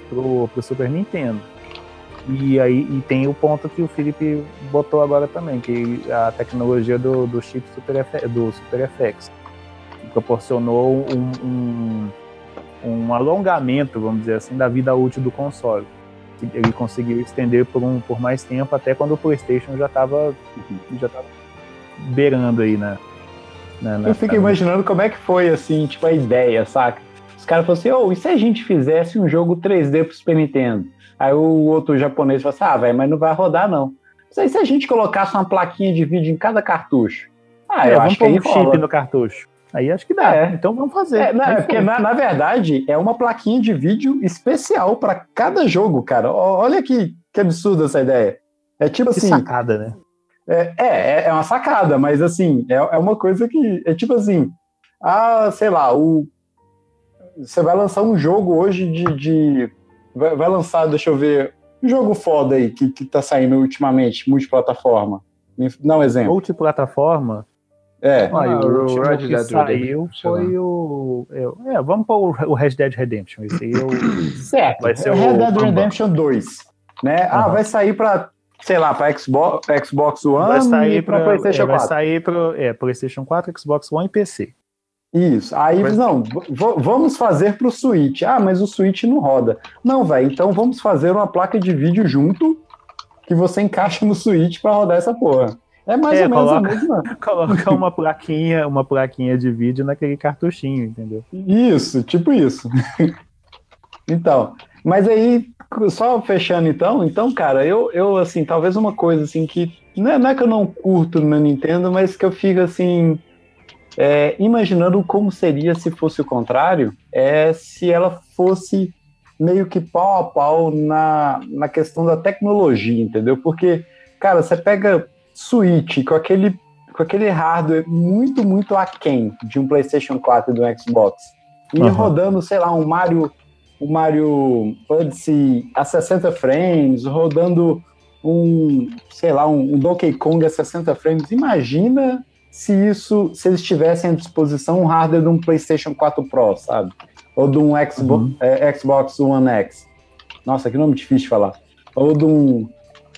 pro, pro Super Nintendo. E aí e tem o ponto que o Felipe botou agora também, que a tecnologia do, do chip Super, do Super FX proporcionou um, um, um, alongamento, vamos dizer assim, da vida útil do console. Ele conseguiu estender por, um, por mais tempo, até quando o PlayStation já estava já tava beirando aí na. na, na Eu fico imaginando como é que foi, assim, tipo, a ideia, saca? Os caras falaram assim: oh, e se a gente fizesse um jogo 3D pro Super Nintendo? Aí o outro japonês falou assim: ah, velho, mas não vai rodar não. Mas aí se a gente colocasse uma plaquinha de vídeo em cada cartucho? Ah, é, eu acho que aí um chip no cartucho. Aí acho que dá. É. Então vamos fazer. É, não, é porque, na, na, verdade, é uma plaquinha de vídeo especial para cada jogo, cara. Olha que, que absurda essa ideia. É tipo que assim. sacada, né? É, é, é uma sacada, mas assim, é, é uma coisa que. É tipo assim. Ah, sei lá, o. Você vai lançar um jogo hoje de. de vai, vai lançar, deixa eu ver, um jogo foda aí que, que tá saindo ultimamente, multiplataforma. Dá um exemplo. Multiplataforma? É. Ah, o, o Red que Dead saiu foi o. Eu, é, vamos para o Red Dead Redemption. Esse aí eu, certo. Vai ser o Red Dead Redemption 2. Né? Uhum. Ah, vai sair para sei lá, para Xbox, Xbox One vai sair para PlayStation é, 4. Vai sair para é, PlayStation 4, Xbox One e PC. Isso. Aí, mas... não, vamos fazer para o Switch. Ah, mas o Switch não roda. Não, velho, então vamos fazer uma placa de vídeo junto que você encaixa no Switch para rodar essa porra. É mais é, ou menos coloca, a mesma. Coloca uma plaquinha, uma plaquinha de vídeo naquele cartuchinho, entendeu? Isso, tipo isso. então, mas aí, só fechando então, então, cara, eu, eu assim, talvez uma coisa assim que não é, não é que eu não curto na Nintendo, mas que eu fico assim, é, imaginando como seria se fosse o contrário, é se ela fosse meio que pau a pau na, na questão da tecnologia, entendeu? Porque, cara, você pega Switch com aquele, com aquele hardware muito, muito aquém de um PlayStation 4 e do Xbox, e uhum. rodando, sei lá, um Mario, um Mario Odyssey a 60 frames, rodando um, sei lá, um, um Donkey Kong a 60 frames, imagina se isso, se eles tivessem à disposição um hardware de um PlayStation 4 Pro, sabe? Ou de um Xbox, uhum. é, Xbox One X. Nossa, que nome difícil de falar. Ou de um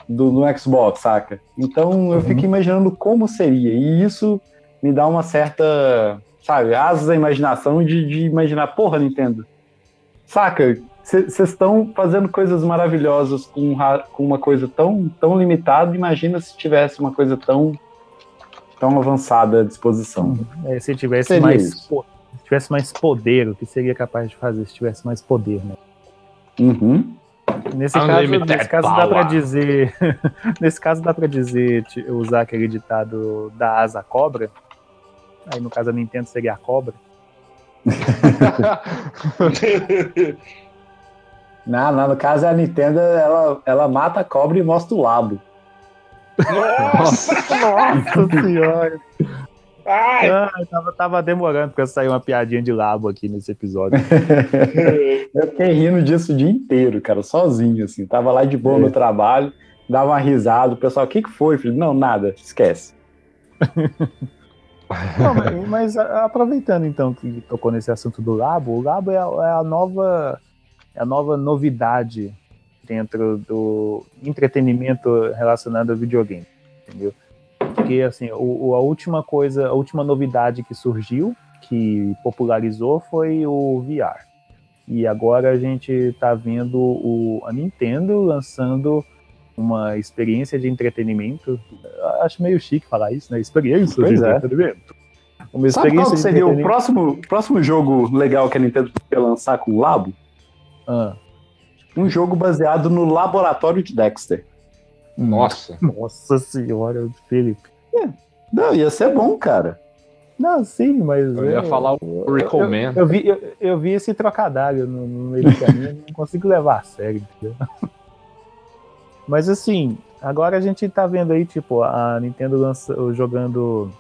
do, do Xbox, saca? Então eu uhum. fico imaginando como seria. E isso me dá uma certa, sabe, asas da imaginação de, de imaginar, porra, Nintendo. Saca? Vocês estão fazendo coisas maravilhosas com, com uma coisa tão, tão limitada. Imagina se tivesse uma coisa tão tão avançada à disposição. É, se tivesse mais se tivesse mais poder, o que seria capaz de fazer se tivesse mais poder, né? Uhum. Nesse caso, nesse caso dá para dizer, nesse caso dá para dizer usar aquele ditado da asa cobra. Aí no caso a Nintendo seria a cobra. não, não, no caso a Nintendo ela, ela mata a cobra e mostra o labo. Nossa, Nossa senhora. Ai. Ai, tava, tava demorando pra sair uma piadinha de labo aqui nesse episódio. eu fiquei rindo disso o dia inteiro, cara, sozinho, assim. Tava lá de boa é. no trabalho, dava uma risada. O pessoal, o que, que foi, filho? Não, nada, esquece. Não, mas, mas, aproveitando então que tocou nesse assunto do Labo, o Labo é a, é a nova é a nova novidade dentro do entretenimento relacionado ao videogame, entendeu? Porque assim, o, a última coisa, a última novidade que surgiu, que popularizou foi o VR. E agora a gente está vendo o, a Nintendo lançando uma experiência de entretenimento. Acho meio chique falar isso, né? Experiência pois de é. entretenimento. Uma experiência Sabe qual seria o próximo, próximo jogo legal que a Nintendo ia lançar com o Labo? Ah um jogo baseado no laboratório de Dexter. Nossa. Nossa senhora, Felipe. É. Não, ia ser bom, cara. Não, sim, mas. Eu, eu ia falar o Recomend. Eu, eu, vi, eu, eu, vi esse trocadilho no, no meio do caminho, não consigo levar a sério, entendeu? Mas assim, agora a gente tá vendo aí, tipo, a Nintendo lança, jogando.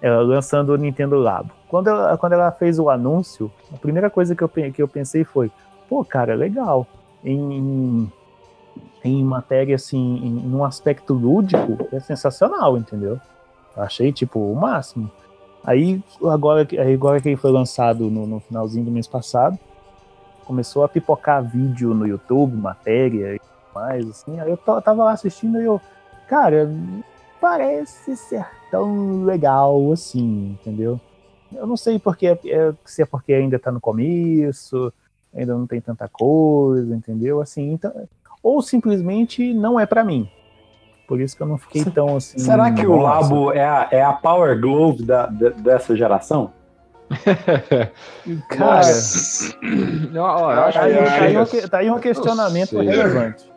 Ela lançando o Nintendo Labo. Quando ela, quando ela fez o anúncio, a primeira coisa que eu, que eu pensei foi: pô, cara, legal. Em, em matéria, assim, em, em um aspecto lúdico, é sensacional, entendeu? Achei, tipo, o máximo. Aí, agora, agora que ele foi lançado no, no finalzinho do mês passado, começou a pipocar vídeo no YouTube, matéria e mais, assim. Aí eu tava lá assistindo e eu, cara, parece ser tão legal assim, entendeu? Eu não sei porque, é, se é porque ainda tá no começo, ainda não tem tanta coisa, entendeu? Assim, então, ou simplesmente não é para mim. Por isso que eu não fiquei tão assim. Será que o Labo é a, é a Power Glove da, da dessa geração? Cara, não, ó, eu acho tá, aí, tá, aí um, tá aí um questionamento relevante.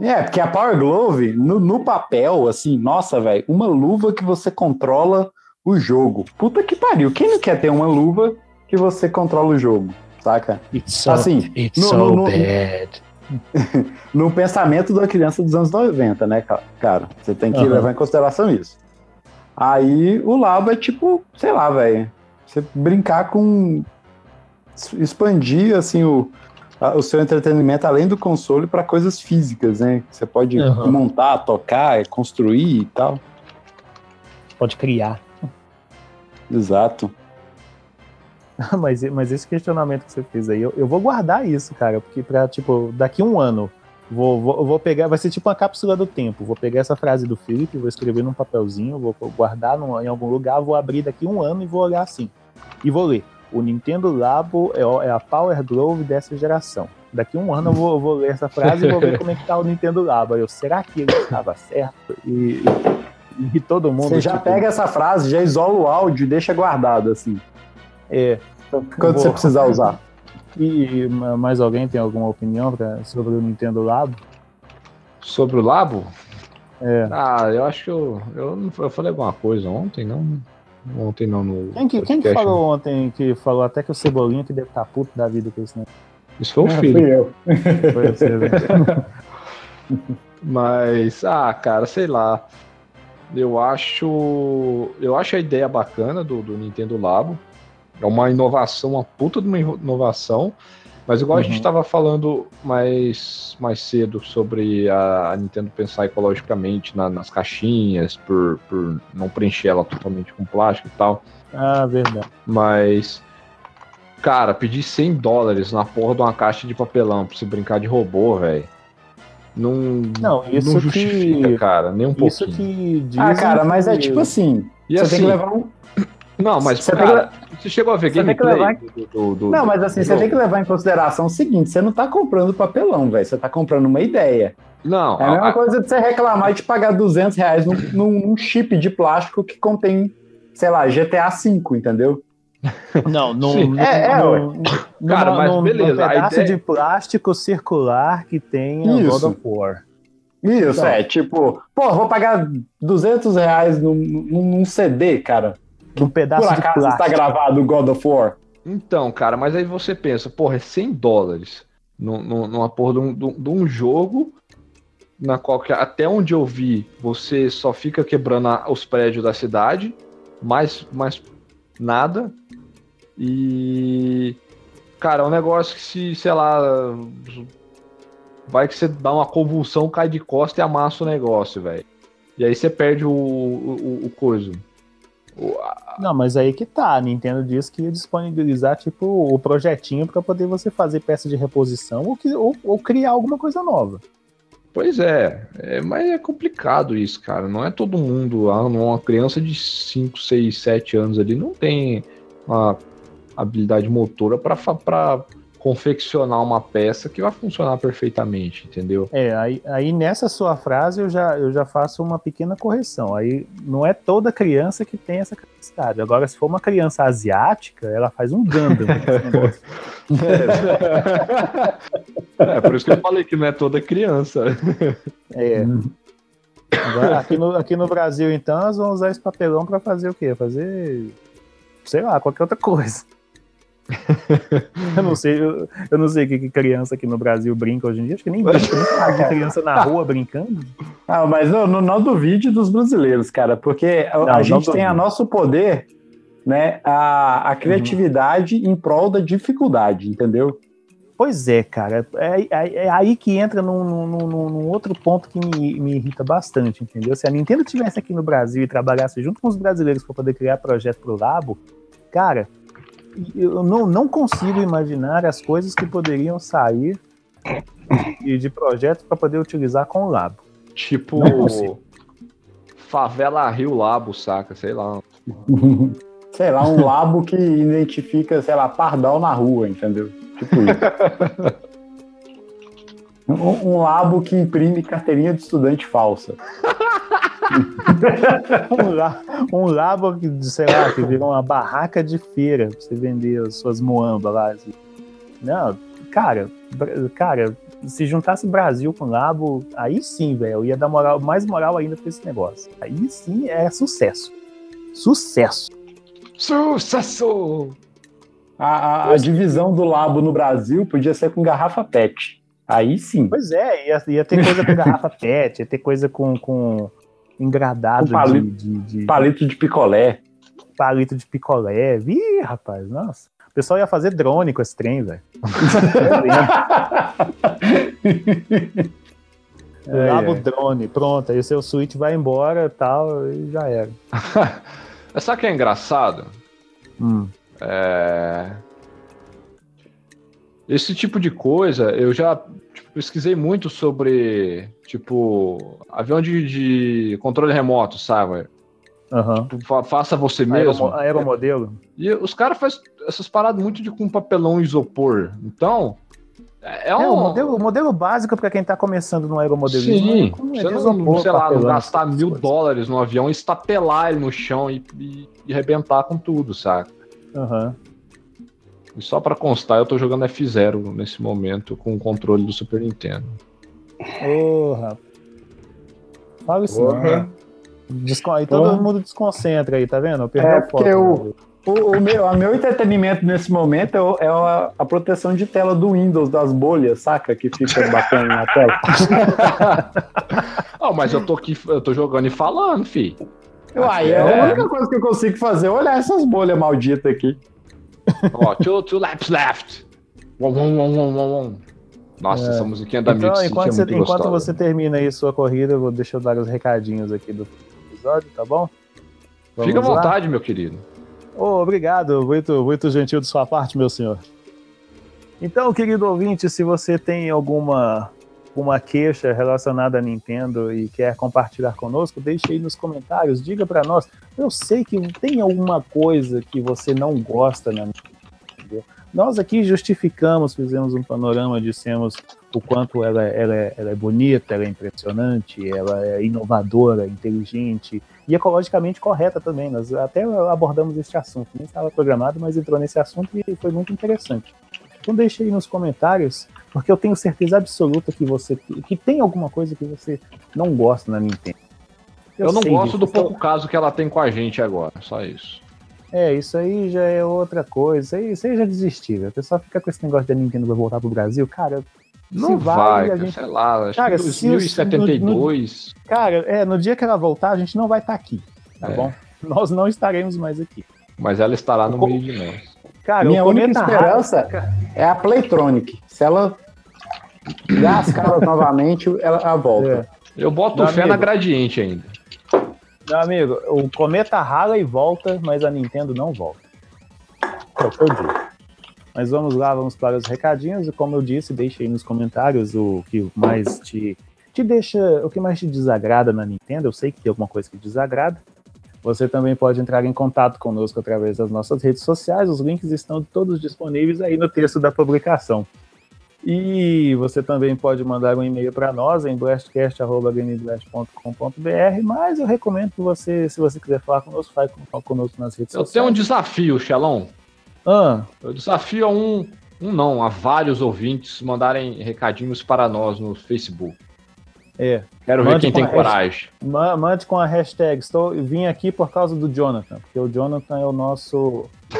É, porque a Power Glove, no, no papel, assim, nossa, velho, uma luva que você controla o jogo. Puta que pariu. Quem não quer ter uma luva que você controla o jogo, saca? It's so, assim, it's no, so no, no, bad. no pensamento da criança dos anos 90, né, cara? Você tem que uhum. levar em consideração isso. Aí o Labo é tipo, sei lá, velho. Você brincar com. expandir, assim, o, o seu entretenimento além do console para coisas físicas, né? Você pode uhum. montar, tocar, construir e tal. Pode criar. Exato. mas, mas esse questionamento que você fez aí, eu, eu vou guardar isso, cara, porque pra, tipo, daqui um ano, vou, vou, vou pegar, vai ser tipo uma cápsula do tempo. Vou pegar essa frase do Felipe, vou escrever num papelzinho, vou guardar num, em algum lugar, vou abrir daqui um ano e vou olhar assim. E vou ler. O Nintendo Labo é, é a Power Glove dessa geração. Daqui um ano eu vou, vou ler essa frase e vou ver como é que tá o Nintendo Labo. Eu, será que ele estava certo? E, e, e, todo mundo. Você já tipo... pega essa frase, já isola o áudio e deixa guardado, assim. É. Quando você precisar usar. E mais alguém tem alguma opinião pra, sobre o Nintendo Labo? Sobre o Labo? É. Ah, eu acho que eu, eu, eu falei alguma coisa ontem, não? Ontem não no. Quem que, quem que falou né? ontem que falou até que o Cebolinha que deve estar tá puto da vida com isso, né? Isso foi o é, filho. Fui eu. Foi você, né? Mas, ah, cara, sei lá. Eu acho. Eu acho a ideia bacana do, do Nintendo Labo. É uma inovação, uma puta de uma inovação. Mas igual uhum. a gente estava uhum. falando mais, mais cedo sobre a, Nintendo pensar ecologicamente na, nas caixinhas, por, por não preencher ela totalmente com plástico e tal. Ah, verdade. Mas, cara, pedir 100 dólares na porra de uma caixa de papelão pra você brincar de robô, velho. Não, não, isso não justifica, que, cara, nem um pouquinho. Isso que Ah, cara, mas é tipo assim, e você assim, tem que levar um não, mas você, cara, que... você chegou a ver você gameplay levar... do, do, do, Não, mas assim, você tem que levar em consideração o seguinte: você não tá comprando papelão, velho. Você tá comprando uma ideia. Não. É a mesma a... coisa de você reclamar e de pagar 200 reais num, num, chip de plástico que contém, sei lá, GTA V, entendeu? Não, não. É, é, no, Cara, mas num, beleza. Um pedaço ideia... de plástico circular que tem a God of War. Isso, então, é, tipo, pô, vou pagar 200 reais num, num CD, cara um pedaço Por acaso de plástico. está gravado God of War? Então, cara, mas aí você pensa, porra, é 100 dólares numa porra de um, de um jogo na qual, até onde eu vi, você só fica quebrando os prédios da cidade, mais, mais nada. E. Cara, é um negócio que se, sei lá. Vai que você dá uma convulsão, cai de costa e amassa o negócio, velho. E aí você perde o, o, o coisa. Não, mas aí que tá. A Nintendo disse que ia disponibilizar tipo o projetinho para poder você fazer peça de reposição ou, que, ou, ou, criar alguma coisa nova. Pois é, é, mas é complicado isso, cara. Não é todo mundo. Ah, uma criança de 5, 6, 7 anos ali não tem uma habilidade motora para confeccionar uma peça que vai funcionar perfeitamente, entendeu? É, aí, aí nessa sua frase eu já, eu já faço uma pequena correção. Aí não é toda criança que tem essa capacidade. Agora, se for uma criança asiática, ela faz um Gundam. é. é, por isso que eu falei que não é toda criança. É. Agora, aqui no, aqui no Brasil, então, nós vamos usar esse papelão para fazer o quê? Fazer, sei lá, qualquer outra coisa. eu não sei, eu, eu não sei o que, que, criança aqui no Brasil brinca hoje em dia. Acho que nem brinca, nem criança na rua brincando. Ah, mas não, não, não duvide dos brasileiros, cara, porque não, a gente tem a nosso poder, né, a, a criatividade uhum. em prol da dificuldade, entendeu? Pois é, cara. É, é, é aí que entra num, num, num, outro ponto que me, me irrita bastante, entendeu? Se a Nintendo tivesse aqui no Brasil e trabalhasse junto com os brasileiros para poder criar projeto pro Labo, cara, eu não, não consigo imaginar as coisas que poderiam sair de, de projetos para poder utilizar com o Labo. Tipo, favela Rio Labo, saca? Sei lá. sei lá, um labo que identifica, sei lá, pardal na rua, entendeu? Tipo isso. um, um labo que imprime carteirinha de estudante falsa. um, um labo que, sei lá, que virou uma barraca de feira pra você vender as suas moambas lá. Assim. Não, cara, cara, se juntasse Brasil com Labo, aí sim, velho, eu ia dar moral, mais moral ainda pra esse negócio. Aí sim é sucesso. Sucesso! Sucesso! A, a, a, divisão do Labo no Brasil podia ser com garrafa PET. Aí sim. Pois é, ia, ia ter coisa com garrafa PET, ia ter coisa com, com engradado com palito, de, de, de, Palito de picolé. Palito de picolé. Ih, rapaz, nossa. O pessoal ia fazer drone com esse trem, velho. é, Labo é. drone, pronto. Aí o seu Switch vai embora tal, e já era. Sabe o que é engraçado? Hum. É... Esse tipo de coisa, eu já pesquisei muito sobre, tipo, avião de, de controle remoto, sabe? Uhum. Tipo, faça você mesmo. Aeromodelo. E os caras fazem essas paradas muito de com papelão isopor. Então, é, é, um... é o, modelo, o modelo básico para quem está começando no aeromodelismo. Sim, é você não, isopor, sei lá, não gastar mil coisas. dólares no avião e estapelar ele no chão e, e, e arrebentar com tudo, saca? Aham. Uhum. E só para constar, eu tô jogando F0 nesse momento com o controle do Super Nintendo. Porra. Fala isso Porra. não. Aí todo Porra. mundo desconcentra aí, tá vendo? Eu é, porque o, o, o, meu, o meu entretenimento nesse momento é, é a, a, proteção de tela do Windows, das bolhas, saca? Que fica batendo na tela. oh, mas eu tô aqui, eu tô jogando e falando, fi. Uai, é, é a única coisa que eu consigo fazer é olhar essas bolhas malditas aqui. Ó, two, two laps left. Nossa, é. essa musiquinha da então, enquanto, é você, enquanto você termina aí sua corrida, eu vou deixar eu dar os recadinhos aqui do episódio, tá bom? Vamos Fica à vontade, meu querido. Oh, obrigado, muito, muito gentil de sua parte, meu senhor. Então, querido ouvinte, se você tem alguma uma queixa relacionada à Nintendo e quer compartilhar conosco, deixe aí nos comentários, diga para nós. Eu sei que tem alguma coisa que você não gosta na Nintendo. Nós aqui justificamos, fizemos um panorama, dissemos o quanto ela, ela, é, ela é bonita, ela é impressionante, ela é inovadora, inteligente e ecologicamente correta também. Nós até abordamos este assunto, nem estava programado, mas entrou nesse assunto e foi muito interessante. Então deixe aí nos comentários porque eu tenho certeza absoluta que você que tem alguma coisa que você não gosta na Nintendo. Eu, eu não gosto disso. do pouco caso que ela tem com a gente agora, só isso. É, isso aí já é outra coisa. Isso aí, já desistiu. O pessoal fica com esse negócio de Nintendo vai voltar pro Brasil. Cara, não vai, vai gente... sei lá, acho cara, que 2072. No, no, cara, é, no dia que ela voltar, a gente não vai estar tá aqui, tá é. bom? Nós não estaremos mais aqui. Mas ela estará no meio de nós. Cara, Minha única esperança é a Playtronic. Se ela dar as caras novamente, ela, ela volta. É. Eu boto Meu fé amigo, na gradiente ainda. Meu amigo, o cometa rala e volta, mas a Nintendo não volta. É o que eu digo. Mas vamos lá, vamos para os recadinhos. E como eu disse, deixe aí nos comentários o que mais te, te deixa, o que mais te desagrada na Nintendo. Eu sei que tem alguma coisa que desagrada. Você também pode entrar em contato conosco através das nossas redes sociais. Os links estão todos disponíveis aí no texto da publicação. E você também pode mandar um e-mail para nós em blastcast.gameblast.com.br, mas eu recomendo que você, se você quiser falar conosco, fale conosco nas redes eu sociais. Eu tenho um desafio, Xelão. Ah. Eu desafio a um, um não, a vários ouvintes mandarem recadinhos para nós no Facebook. É. Quero ver quem tem coragem. Mande com a hashtag. Estou, vim aqui por causa do Jonathan, porque o Jonathan é o nosso. é,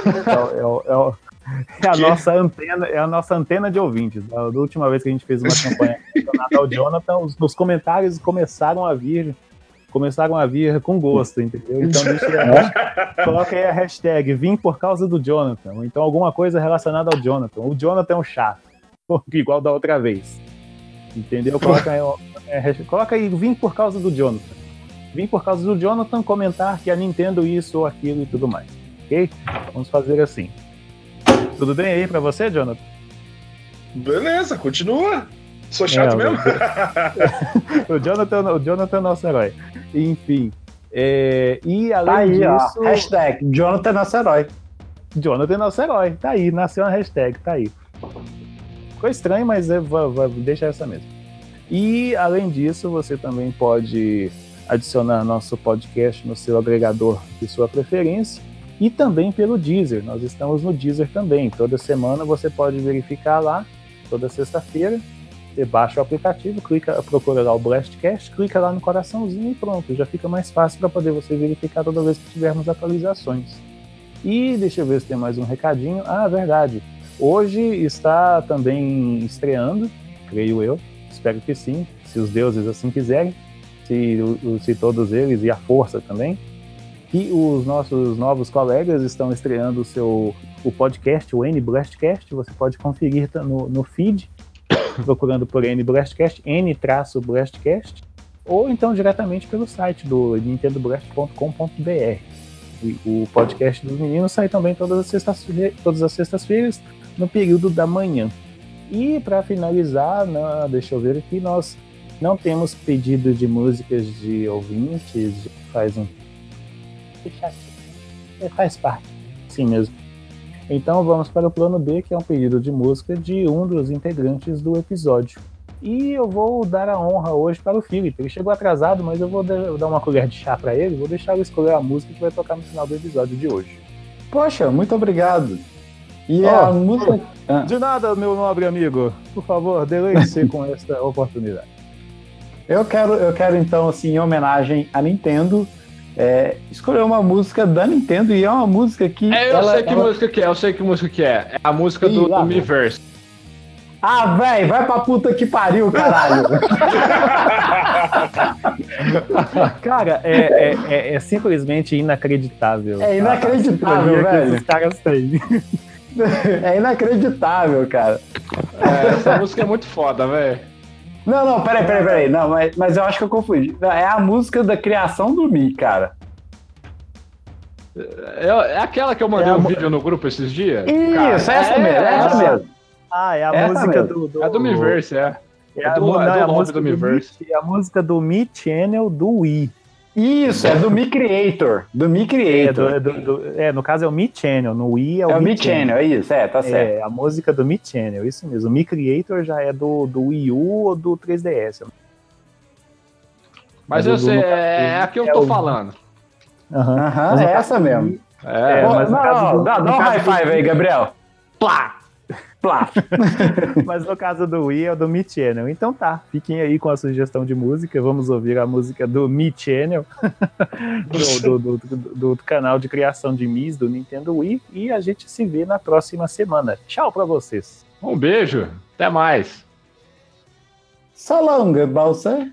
é, é, é a nossa antena, é a nossa antena de ouvintes. Da, última vez que a gente fez uma campanha relacionada ao Jonathan, os, os, comentários começaram a vir, começaram a vir com gosto, entendeu? Então deixa aí, coloca aí a hashtag vim por causa do Jonathan, ou então alguma coisa relacionada ao Jonathan. O Jonathan é um chato, igual da outra vez. Entendeu? Coloca aí, é, coloca aí vim por causa do Jonathan. Vim por causa do Jonathan comentar que a Nintendo isso ou aquilo e tudo mais. Ok? Vamos fazer assim. Tudo bem aí pra você, Jonathan? Beleza, continua. Sou chato é, mesmo? o, Jonathan, o Jonathan é nosso herói. Enfim. É, e além tá aí, disso. Ó, hashtag Jonathan é nosso herói. Jonathan é nosso herói. Tá aí, nasceu uma hashtag, tá aí. Ficou estranho, mas é, vou, vou deixar essa mesmo. E além disso, você também pode adicionar nosso podcast no seu agregador de sua preferência e também pelo Deezer. Nós estamos no Deezer também. Toda semana você pode verificar lá, toda sexta-feira. Você baixa o aplicativo, clica, procura lá o Blastcast, clica lá no coraçãozinho e pronto, já fica mais fácil para poder você verificar toda vez que tivermos atualizações. E deixa eu ver se tem mais um recadinho. Ah, verdade. Hoje está também estreando, creio eu, espero que sim, se os deuses assim quiserem, se, se todos eles e a força também, que os nossos novos colegas estão estreando o seu o podcast, o N Blastcast. Você pode conferir no, no feed, procurando por N Blastcast, N-Blastcast, ou então diretamente pelo site do nintendoblast.com.br. O podcast dos meninos sai também todas as sextas-feiras, todas as sextas-feiras no período da manhã. E para finalizar, né, deixa eu ver aqui, nós não temos pedido de músicas de ouvintes, faz um é, faz parte, sim mesmo. Então vamos para o plano B, que é um pedido de música de um dos integrantes do episódio. E eu vou dar a honra hoje para o Felipe. Ele chegou atrasado, mas eu vou dar uma colher de chá para ele. Vou deixar ele escolher a música que vai tocar no final do episódio de hoje. Poxa, muito obrigado. E oh, a música. Ah. De nada, meu nobre amigo. Por favor, deleite-se com esta oportunidade. Eu quero, eu quero então, assim, em homenagem à Nintendo, é, escolher uma música da Nintendo e é uma música que. É, eu ela, sei que ela... música que é, eu sei que música que é. É a música Ih, do, do Miiverse. Ah, velho, vai pra puta que pariu, caralho. Cara, é, é, é, é, simplesmente inacreditável. É inacreditável, velho. Os caras têm. É inacreditável, cara. É, essa música é muito foda, velho. Não, não, peraí, peraí, peraí. Não, mas, mas eu acho que eu confundi. É a música da criação do Mi, cara. É, é aquela que eu mandei é um vídeo no grupo esses dias? Isso, cara. essa é, mesmo, é essa mesmo. Ah, é a essa música do, do. É do Miiverse, é. É, a, do, não, é, a música do Miiverse. É a música do Mi Channel do Wii. Isso, é do Mi Creator. Do Mi Creator. É, do, do, é, no caso é o Mi Channel, no Wii é o, é o Mi Channel. Channel. é isso, é, tá certo. É, a música do Mi Channel, isso mesmo. O Mi Creator já é do, do Wii U ou do 3DS. Mas, eu sei, é, é a que eu tô falando. Aham, uhum. uhum, é essa mesmo. É, mas não, não, dá, dá um high five aí, Gabriel. Plá! Mas no caso do Wii é o do Mi Channel. Então tá, fiquem aí com a sugestão de música. Vamos ouvir a música do Mi Channel, do, do, do, do, canal de criação de Mis do Nintendo Wii. E a gente se vê na próxima semana. Tchau pra vocês. Um beijo, até mais. So long, balsa.